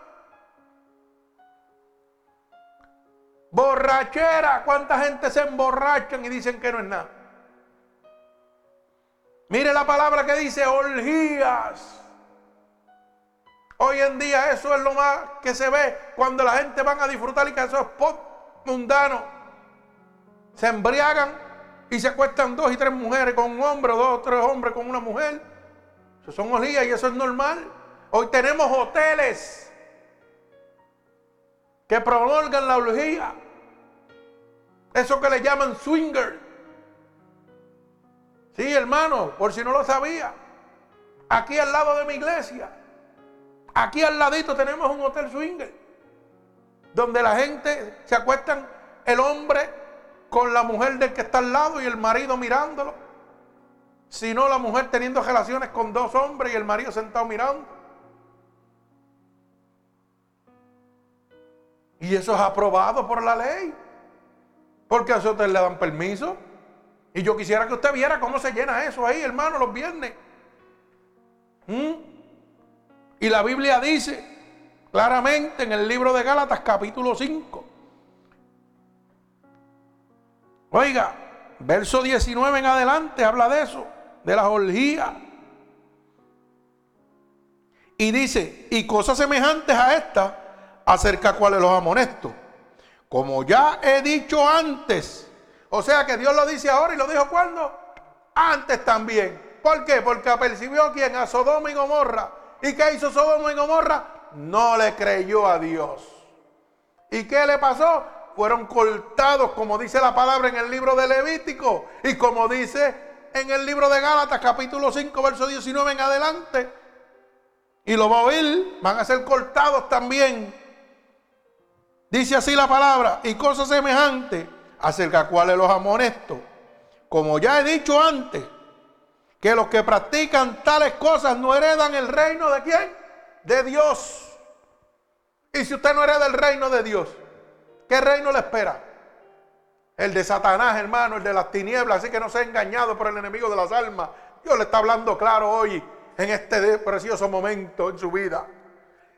[SPEAKER 2] Borrachera, ¿cuánta gente se emborrachan y dicen que no es nada? Mire la palabra que dice orgías. Hoy en día eso es lo más que se ve cuando la gente van a disfrutar y que eso es pop mundano. Se embriagan y se acuestan dos y tres mujeres con un hombre, o dos o tres hombres con una mujer. Eso son orgías y eso es normal. Hoy tenemos hoteles que prolongan la orgía. Eso que le llaman swinger. Sí, hermano, por si no lo sabía. Aquí al lado de mi iglesia. Aquí al ladito tenemos un hotel swinger. Donde la gente se acuestan el hombre con la mujer del que está al lado y el marido mirándolo. Si no, la mujer teniendo relaciones con dos hombres y el marido sentado mirando. Y eso es aprobado por la ley. Porque a usted le dan permiso. Y yo quisiera que usted viera cómo se llena eso ahí, hermano, los viernes. ¿Mm? Y la Biblia dice claramente en el libro de Gálatas capítulo 5. Oiga, verso 19 en adelante habla de eso, de las orgías. Y dice, y cosas semejantes a esta, acerca cuales los amonesto como ya he dicho antes. O sea que Dios lo dice ahora y lo dijo cuando? Antes también. ¿Por qué? Porque apercibió quien a Sodoma y Gomorra. ¿Y qué hizo Sodoma y Gomorra? No le creyó a Dios. ¿Y qué le pasó? Fueron cortados, como dice la palabra en el libro de Levítico y como dice en el libro de Gálatas, capítulo 5, verso 19 en adelante. Y lo va a oír, van a ser cortados también Dice así la palabra, y cosas semejantes acerca de cuales los amonesto. Como ya he dicho antes, que los que practican tales cosas no heredan el reino de quién? De Dios. Y si usted no hereda el reino de Dios, ¿qué reino le espera? El de Satanás, hermano, el de las tinieblas, así que no sea engañado por el enemigo de las almas. Dios le está hablando claro hoy, en este precioso momento en su vida.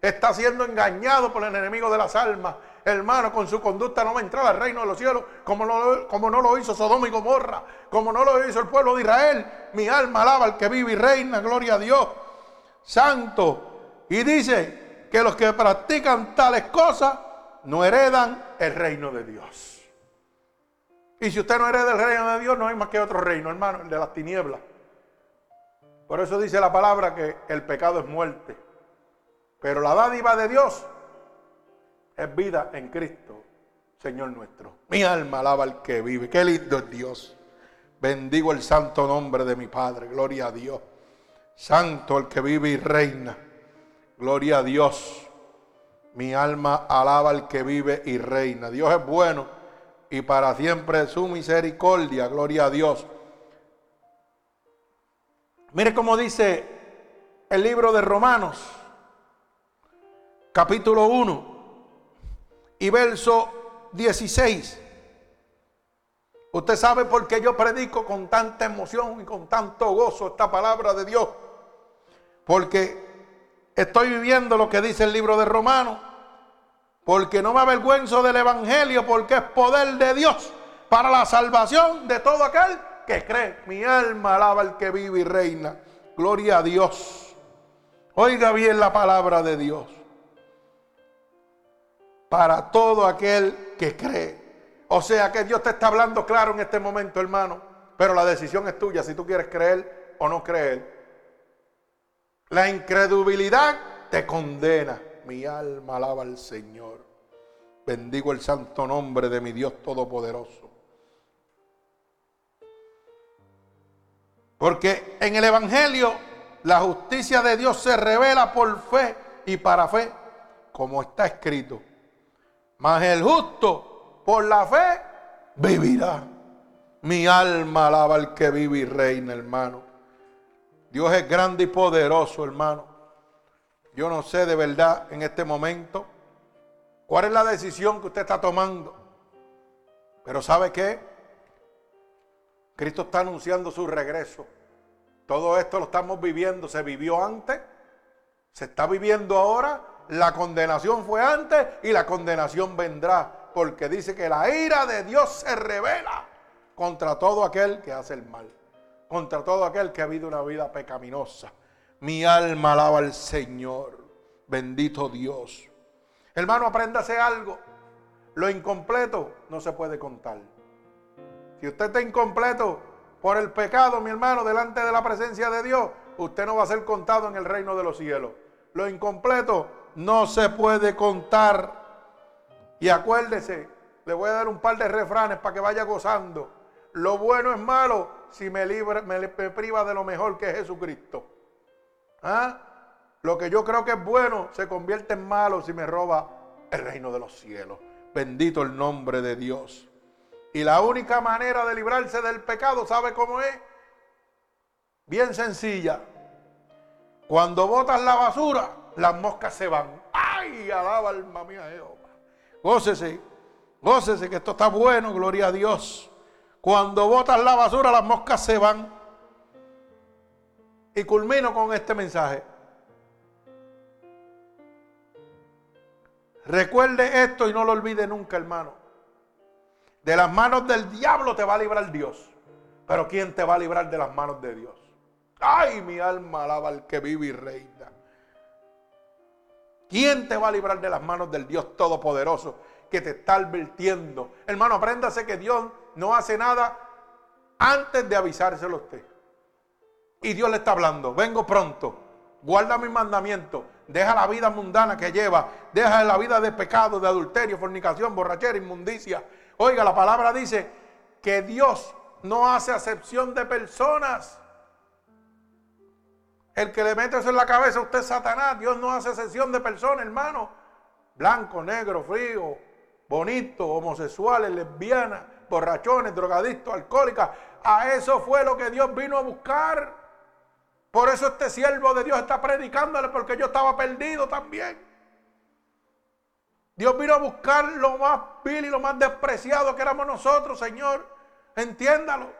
[SPEAKER 2] Está siendo engañado por el enemigo de las almas hermano, con su conducta no va a entrar al reino de los cielos, como no, como no lo hizo Sodoma y Gomorra, como no lo hizo el pueblo de Israel. Mi alma alaba al que vive y reina, gloria a Dios, santo. Y dice que los que practican tales cosas no heredan el reino de Dios. Y si usted no hereda el reino de Dios, no hay más que otro reino, hermano, el de las tinieblas. Por eso dice la palabra que el pecado es muerte. Pero la dádiva de Dios es vida en Cristo, Señor nuestro. Mi alma alaba al que vive. Qué lindo es Dios. Bendigo el santo nombre de mi Padre. Gloria a Dios. Santo el que vive y reina. Gloria a Dios. Mi alma alaba al que vive y reina. Dios es bueno y para siempre su misericordia. Gloria a Dios. Mire cómo dice el libro de Romanos, capítulo 1 y verso 16. Usted sabe por qué yo predico con tanta emoción y con tanto gozo esta palabra de Dios. Porque estoy viviendo lo que dice el libro de Romanos. Porque no me avergüenzo del Evangelio, porque es poder de Dios para la salvación de todo aquel que cree. Mi alma alaba al que vive y reina. Gloria a Dios. Oiga bien la palabra de Dios para todo aquel que cree. O sea que Dios te está hablando claro en este momento, hermano. Pero la decisión es tuya si tú quieres creer o no creer. La incredulidad te condena. Mi alma alaba al Señor. Bendigo el santo nombre de mi Dios Todopoderoso. Porque en el Evangelio la justicia de Dios se revela por fe y para fe, como está escrito. Mas el justo por la fe vivirá. Mi alma alaba al que vive y reina, hermano. Dios es grande y poderoso, hermano. Yo no sé de verdad en este momento cuál es la decisión que usted está tomando. Pero ¿sabe qué? Cristo está anunciando su regreso. Todo esto lo estamos viviendo. Se vivió antes, se está viviendo ahora. La condenación fue antes y la condenación vendrá. Porque dice que la ira de Dios se revela contra todo aquel que hace el mal. Contra todo aquel que ha vivido una vida pecaminosa. Mi alma alaba al Señor. Bendito Dios. Hermano, apréndase algo. Lo incompleto no se puede contar. Si usted está incompleto por el pecado, mi hermano, delante de la presencia de Dios, usted no va a ser contado en el reino de los cielos. Lo incompleto no se puede contar. Y acuérdese, le voy a dar un par de refranes para que vaya gozando. Lo bueno es malo si me, libra, me, priva de lo mejor que es Jesucristo. ¿Ah? Lo que yo creo que es bueno se convierte en malo si me roba el reino de los cielos. Bendito el nombre de Dios. Y la única manera de librarse del pecado, ¿sabe cómo es? Bien sencilla. Cuando botas la basura, las moscas se van. ¡Ay! Alaba alma mía Jehová. Gócese, gócese que esto está bueno, gloria a Dios. Cuando botas la basura, las moscas se van. Y culmino con este mensaje. Recuerde esto y no lo olvide nunca, hermano. De las manos del diablo te va a librar Dios. Pero ¿quién te va a librar de las manos de Dios? Ay, mi alma alaba al que vive y reina. ¿Quién te va a librar de las manos del Dios Todopoderoso que te está advirtiendo? Hermano, apréndase que Dios no hace nada antes de avisárselo a usted. Y Dios le está hablando, vengo pronto, guarda mis mandamientos, deja la vida mundana que lleva, deja la vida de pecado, de adulterio, fornicación, borrachera, inmundicia. Oiga, la palabra dice que Dios no hace acepción de personas. El que le mete eso en la cabeza usted es Satanás. Dios no hace acepción de personas, hermano. Blanco, negro, frío, bonito, homosexuales, lesbianas, borrachones, drogadictos, alcohólicas. A eso fue lo que Dios vino a buscar. Por eso este siervo de Dios está predicándole porque yo estaba perdido también. Dios vino a buscar lo más vil y lo más despreciado que éramos nosotros, Señor. Entiéndalo.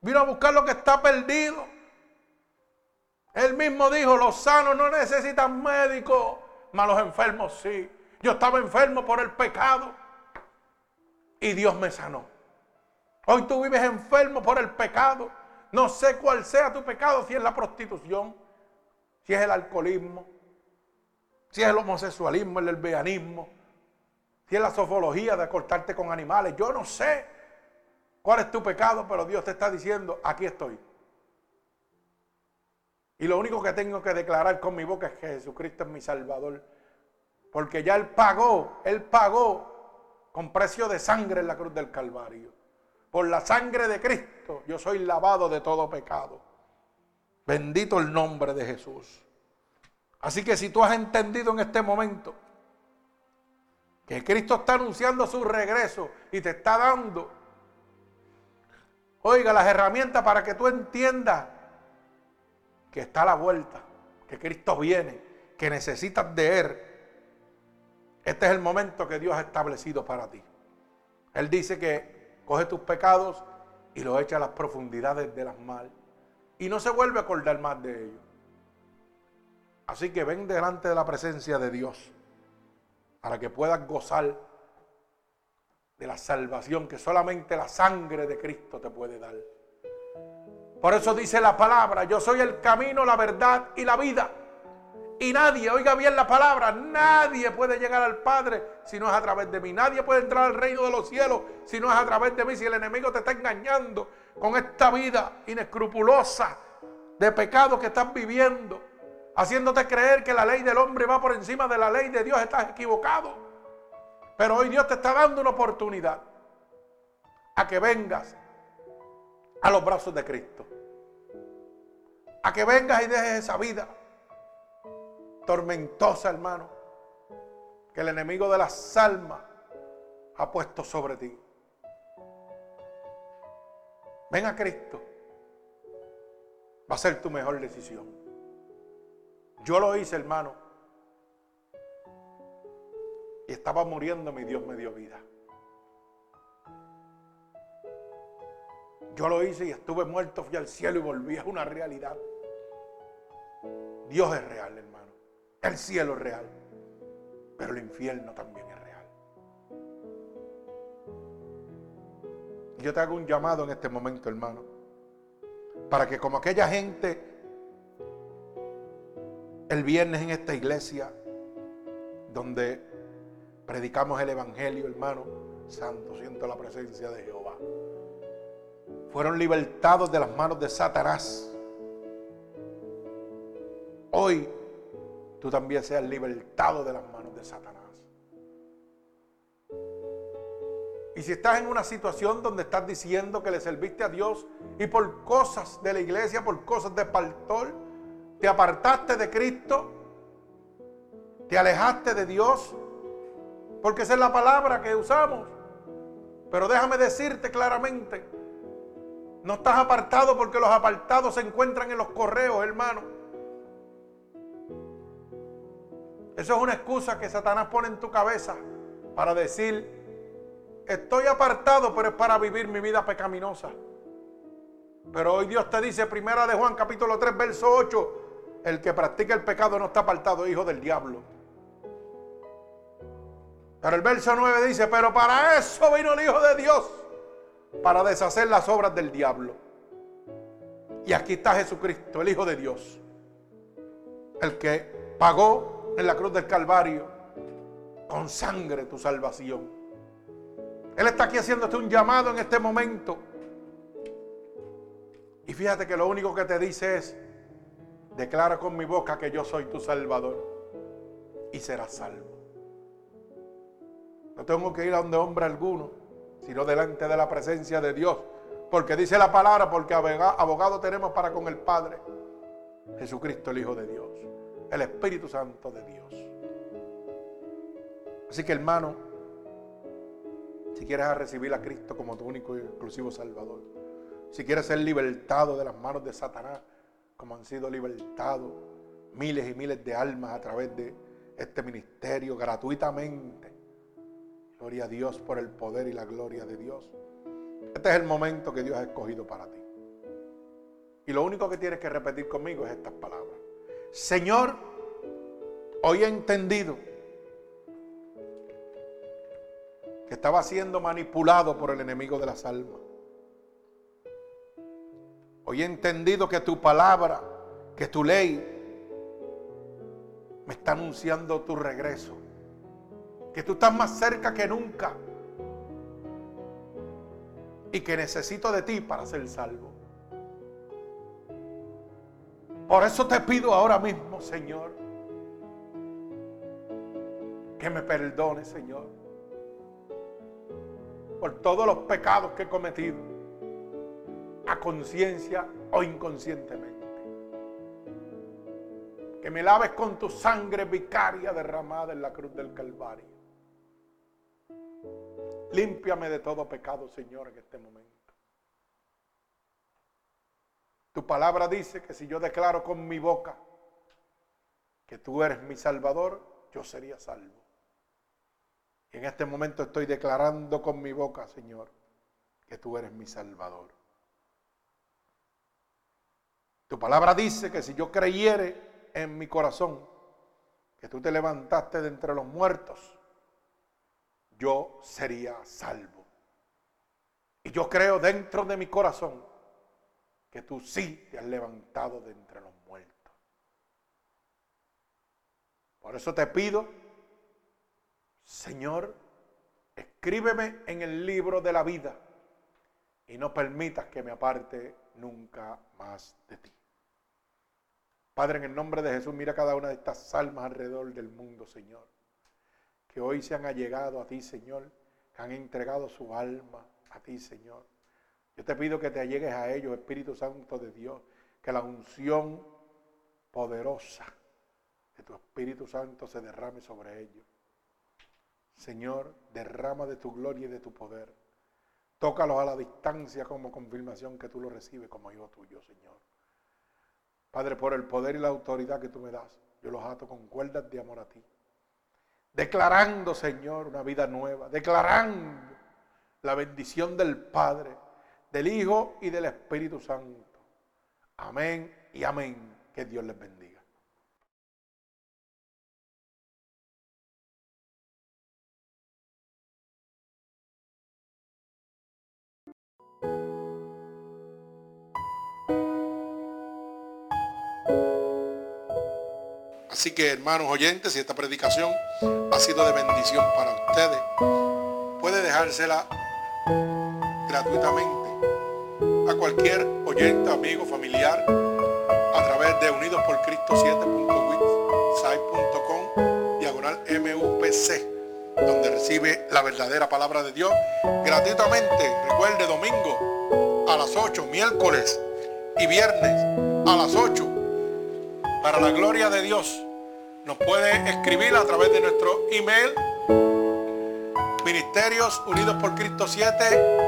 [SPEAKER 2] Vino a buscar lo que está perdido. Él mismo dijo, los sanos no necesitan médicos, mas los enfermos sí. Yo estaba enfermo por el pecado y Dios me sanó. Hoy tú vives enfermo por el pecado no sé cuál sea tu pecado, si es la prostitución, si es el alcoholismo, si es el homosexualismo, el lesbianismo, si es la sofología de acostarte con animales. Yo no sé cuál es tu pecado, pero Dios te está diciendo, aquí estoy. Y lo único que tengo que declarar con mi boca es que Jesucristo es mi Salvador. Porque ya Él pagó, Él pagó con precio de sangre en la cruz del Calvario. Por la sangre de Cristo yo soy lavado de todo pecado. Bendito el nombre de Jesús. Así que si tú has entendido en este momento que Cristo está anunciando su regreso y te está dando, oiga, las herramientas para que tú entiendas que está a la vuelta, que Cristo viene, que necesitas de Él. Este es el momento que Dios ha establecido para ti. Él dice que coge tus pecados y los echa a las profundidades de las mal. Y no se vuelve a acordar más de ellos. Así que ven delante de la presencia de Dios para que puedas gozar de la salvación que solamente la sangre de Cristo te puede dar. Por eso dice la palabra, yo soy el camino, la verdad y la vida. Y nadie, oiga bien la palabra, nadie puede llegar al Padre si no es a través de mí. Nadie puede entrar al reino de los cielos si no es a través de mí. Si el enemigo te está engañando con esta vida inescrupulosa de pecado que estás viviendo, haciéndote creer que la ley del hombre va por encima de la ley de Dios, estás equivocado. Pero hoy Dios te está dando una oportunidad a que vengas a los brazos de Cristo. A que vengas y dejes esa vida tormentosa, hermano, que el enemigo de las almas ha puesto sobre ti. Ven a Cristo. Va a ser tu mejor decisión. Yo lo hice, hermano. Y estaba muriendo, mi Dios me dio vida. Yo lo hice y estuve muerto, fui al cielo y volví a una realidad. Dios es real, hermano. El cielo es real. Pero el infierno también es real. Yo te hago un llamado en este momento, hermano. Para que como aquella gente el viernes en esta iglesia, donde predicamos el Evangelio, hermano, santo, siento la presencia de Jehová. Fueron libertados de las manos de Satanás. Hoy tú también seas libertado de las manos de Satanás. Y si estás en una situación donde estás diciendo que le serviste a Dios y por cosas de la iglesia, por cosas de pastor, te apartaste de Cristo, te alejaste de Dios, porque esa es la palabra que usamos. Pero déjame decirte claramente, no estás apartado porque los apartados se encuentran en los correos, hermano. Eso es una excusa que Satanás pone en tu cabeza para decir, estoy apartado, pero es para vivir mi vida pecaminosa. Pero hoy Dios te dice, primera de Juan capítulo 3, verso 8, el que practica el pecado no está apartado, hijo del diablo. Pero el verso 9 dice, pero para eso vino el Hijo de Dios, para deshacer las obras del diablo. Y aquí está Jesucristo, el Hijo de Dios, el que pagó en la cruz del Calvario con sangre tu salvación. Él está aquí haciéndote un llamado en este momento. Y fíjate que lo único que te dice es, declara con mi boca que yo soy tu Salvador y serás salvo. No tengo que ir a donde hombre alguno, sino delante de la presencia de Dios. Porque dice la palabra, porque abogado tenemos para con el Padre. Jesucristo el Hijo de Dios. El Espíritu Santo de Dios. Así que hermano, si quieres recibir a Cristo como tu único y exclusivo Salvador, si quieres ser libertado de las manos de Satanás, como han sido libertados miles y miles de almas a través de este ministerio gratuitamente. Gloria a Dios por el poder y la gloria de Dios. Este es el momento que Dios ha escogido para ti. Y lo único que tienes que repetir conmigo es estas palabras. Señor, hoy he entendido que estaba siendo manipulado por el enemigo de las almas. Hoy he entendido que tu palabra, que tu ley, me está anunciando tu regreso. Que tú estás más cerca que nunca. Y que necesito de ti para ser salvo. Por eso te pido ahora mismo, Señor, que me perdone, Señor, por todos los pecados que he cometido a conciencia o inconscientemente. Que me laves con tu sangre vicaria derramada en la cruz del Calvario. Límpiame de todo pecado, Señor, en este momento. Tu palabra dice que si yo declaro con mi boca que tú eres mi Salvador, yo sería salvo. Y en este momento estoy declarando con mi boca, Señor, que tú eres mi Salvador. Tu palabra dice que si yo creyere en mi corazón que tú te levantaste de entre los muertos, yo sería salvo. Y yo creo dentro de mi corazón que tú sí te has levantado de entre los muertos. Por eso te pido, Señor, escríbeme en el libro de la vida y no permitas que me aparte nunca más de ti. Padre, en el nombre de Jesús, mira cada una de estas almas alrededor del mundo, Señor. Que hoy se han allegado a ti, Señor. Que han entregado su alma a ti, Señor. Yo te pido que te allegues a ellos, Espíritu Santo de Dios. Que la unción poderosa de tu Espíritu Santo se derrame sobre ellos. Señor, derrama de tu gloria y de tu poder. Tócalos a la distancia como confirmación que tú lo recibes como hijo tuyo, Señor. Padre, por el poder y la autoridad que tú me das, yo los ato con cuerdas de amor a ti. Declarando, Señor, una vida nueva. Declarando la bendición del Padre, del Hijo y del Espíritu Santo. Amén y amén. Que Dios les bendiga.
[SPEAKER 1] Así que hermanos oyentes, si esta predicación ha sido de bendición para ustedes, puede dejársela gratuitamente a cualquier oyente, amigo, familiar, a través de Unidos por Cristo 7.witsite.com, diagonal MUPC, donde recibe la verdadera palabra de Dios gratuitamente. Recuerde, domingo a las 8, miércoles y viernes a las 8, para la gloria de Dios nos puede escribir a través de nuestro email ministerios unidos por Cristo 7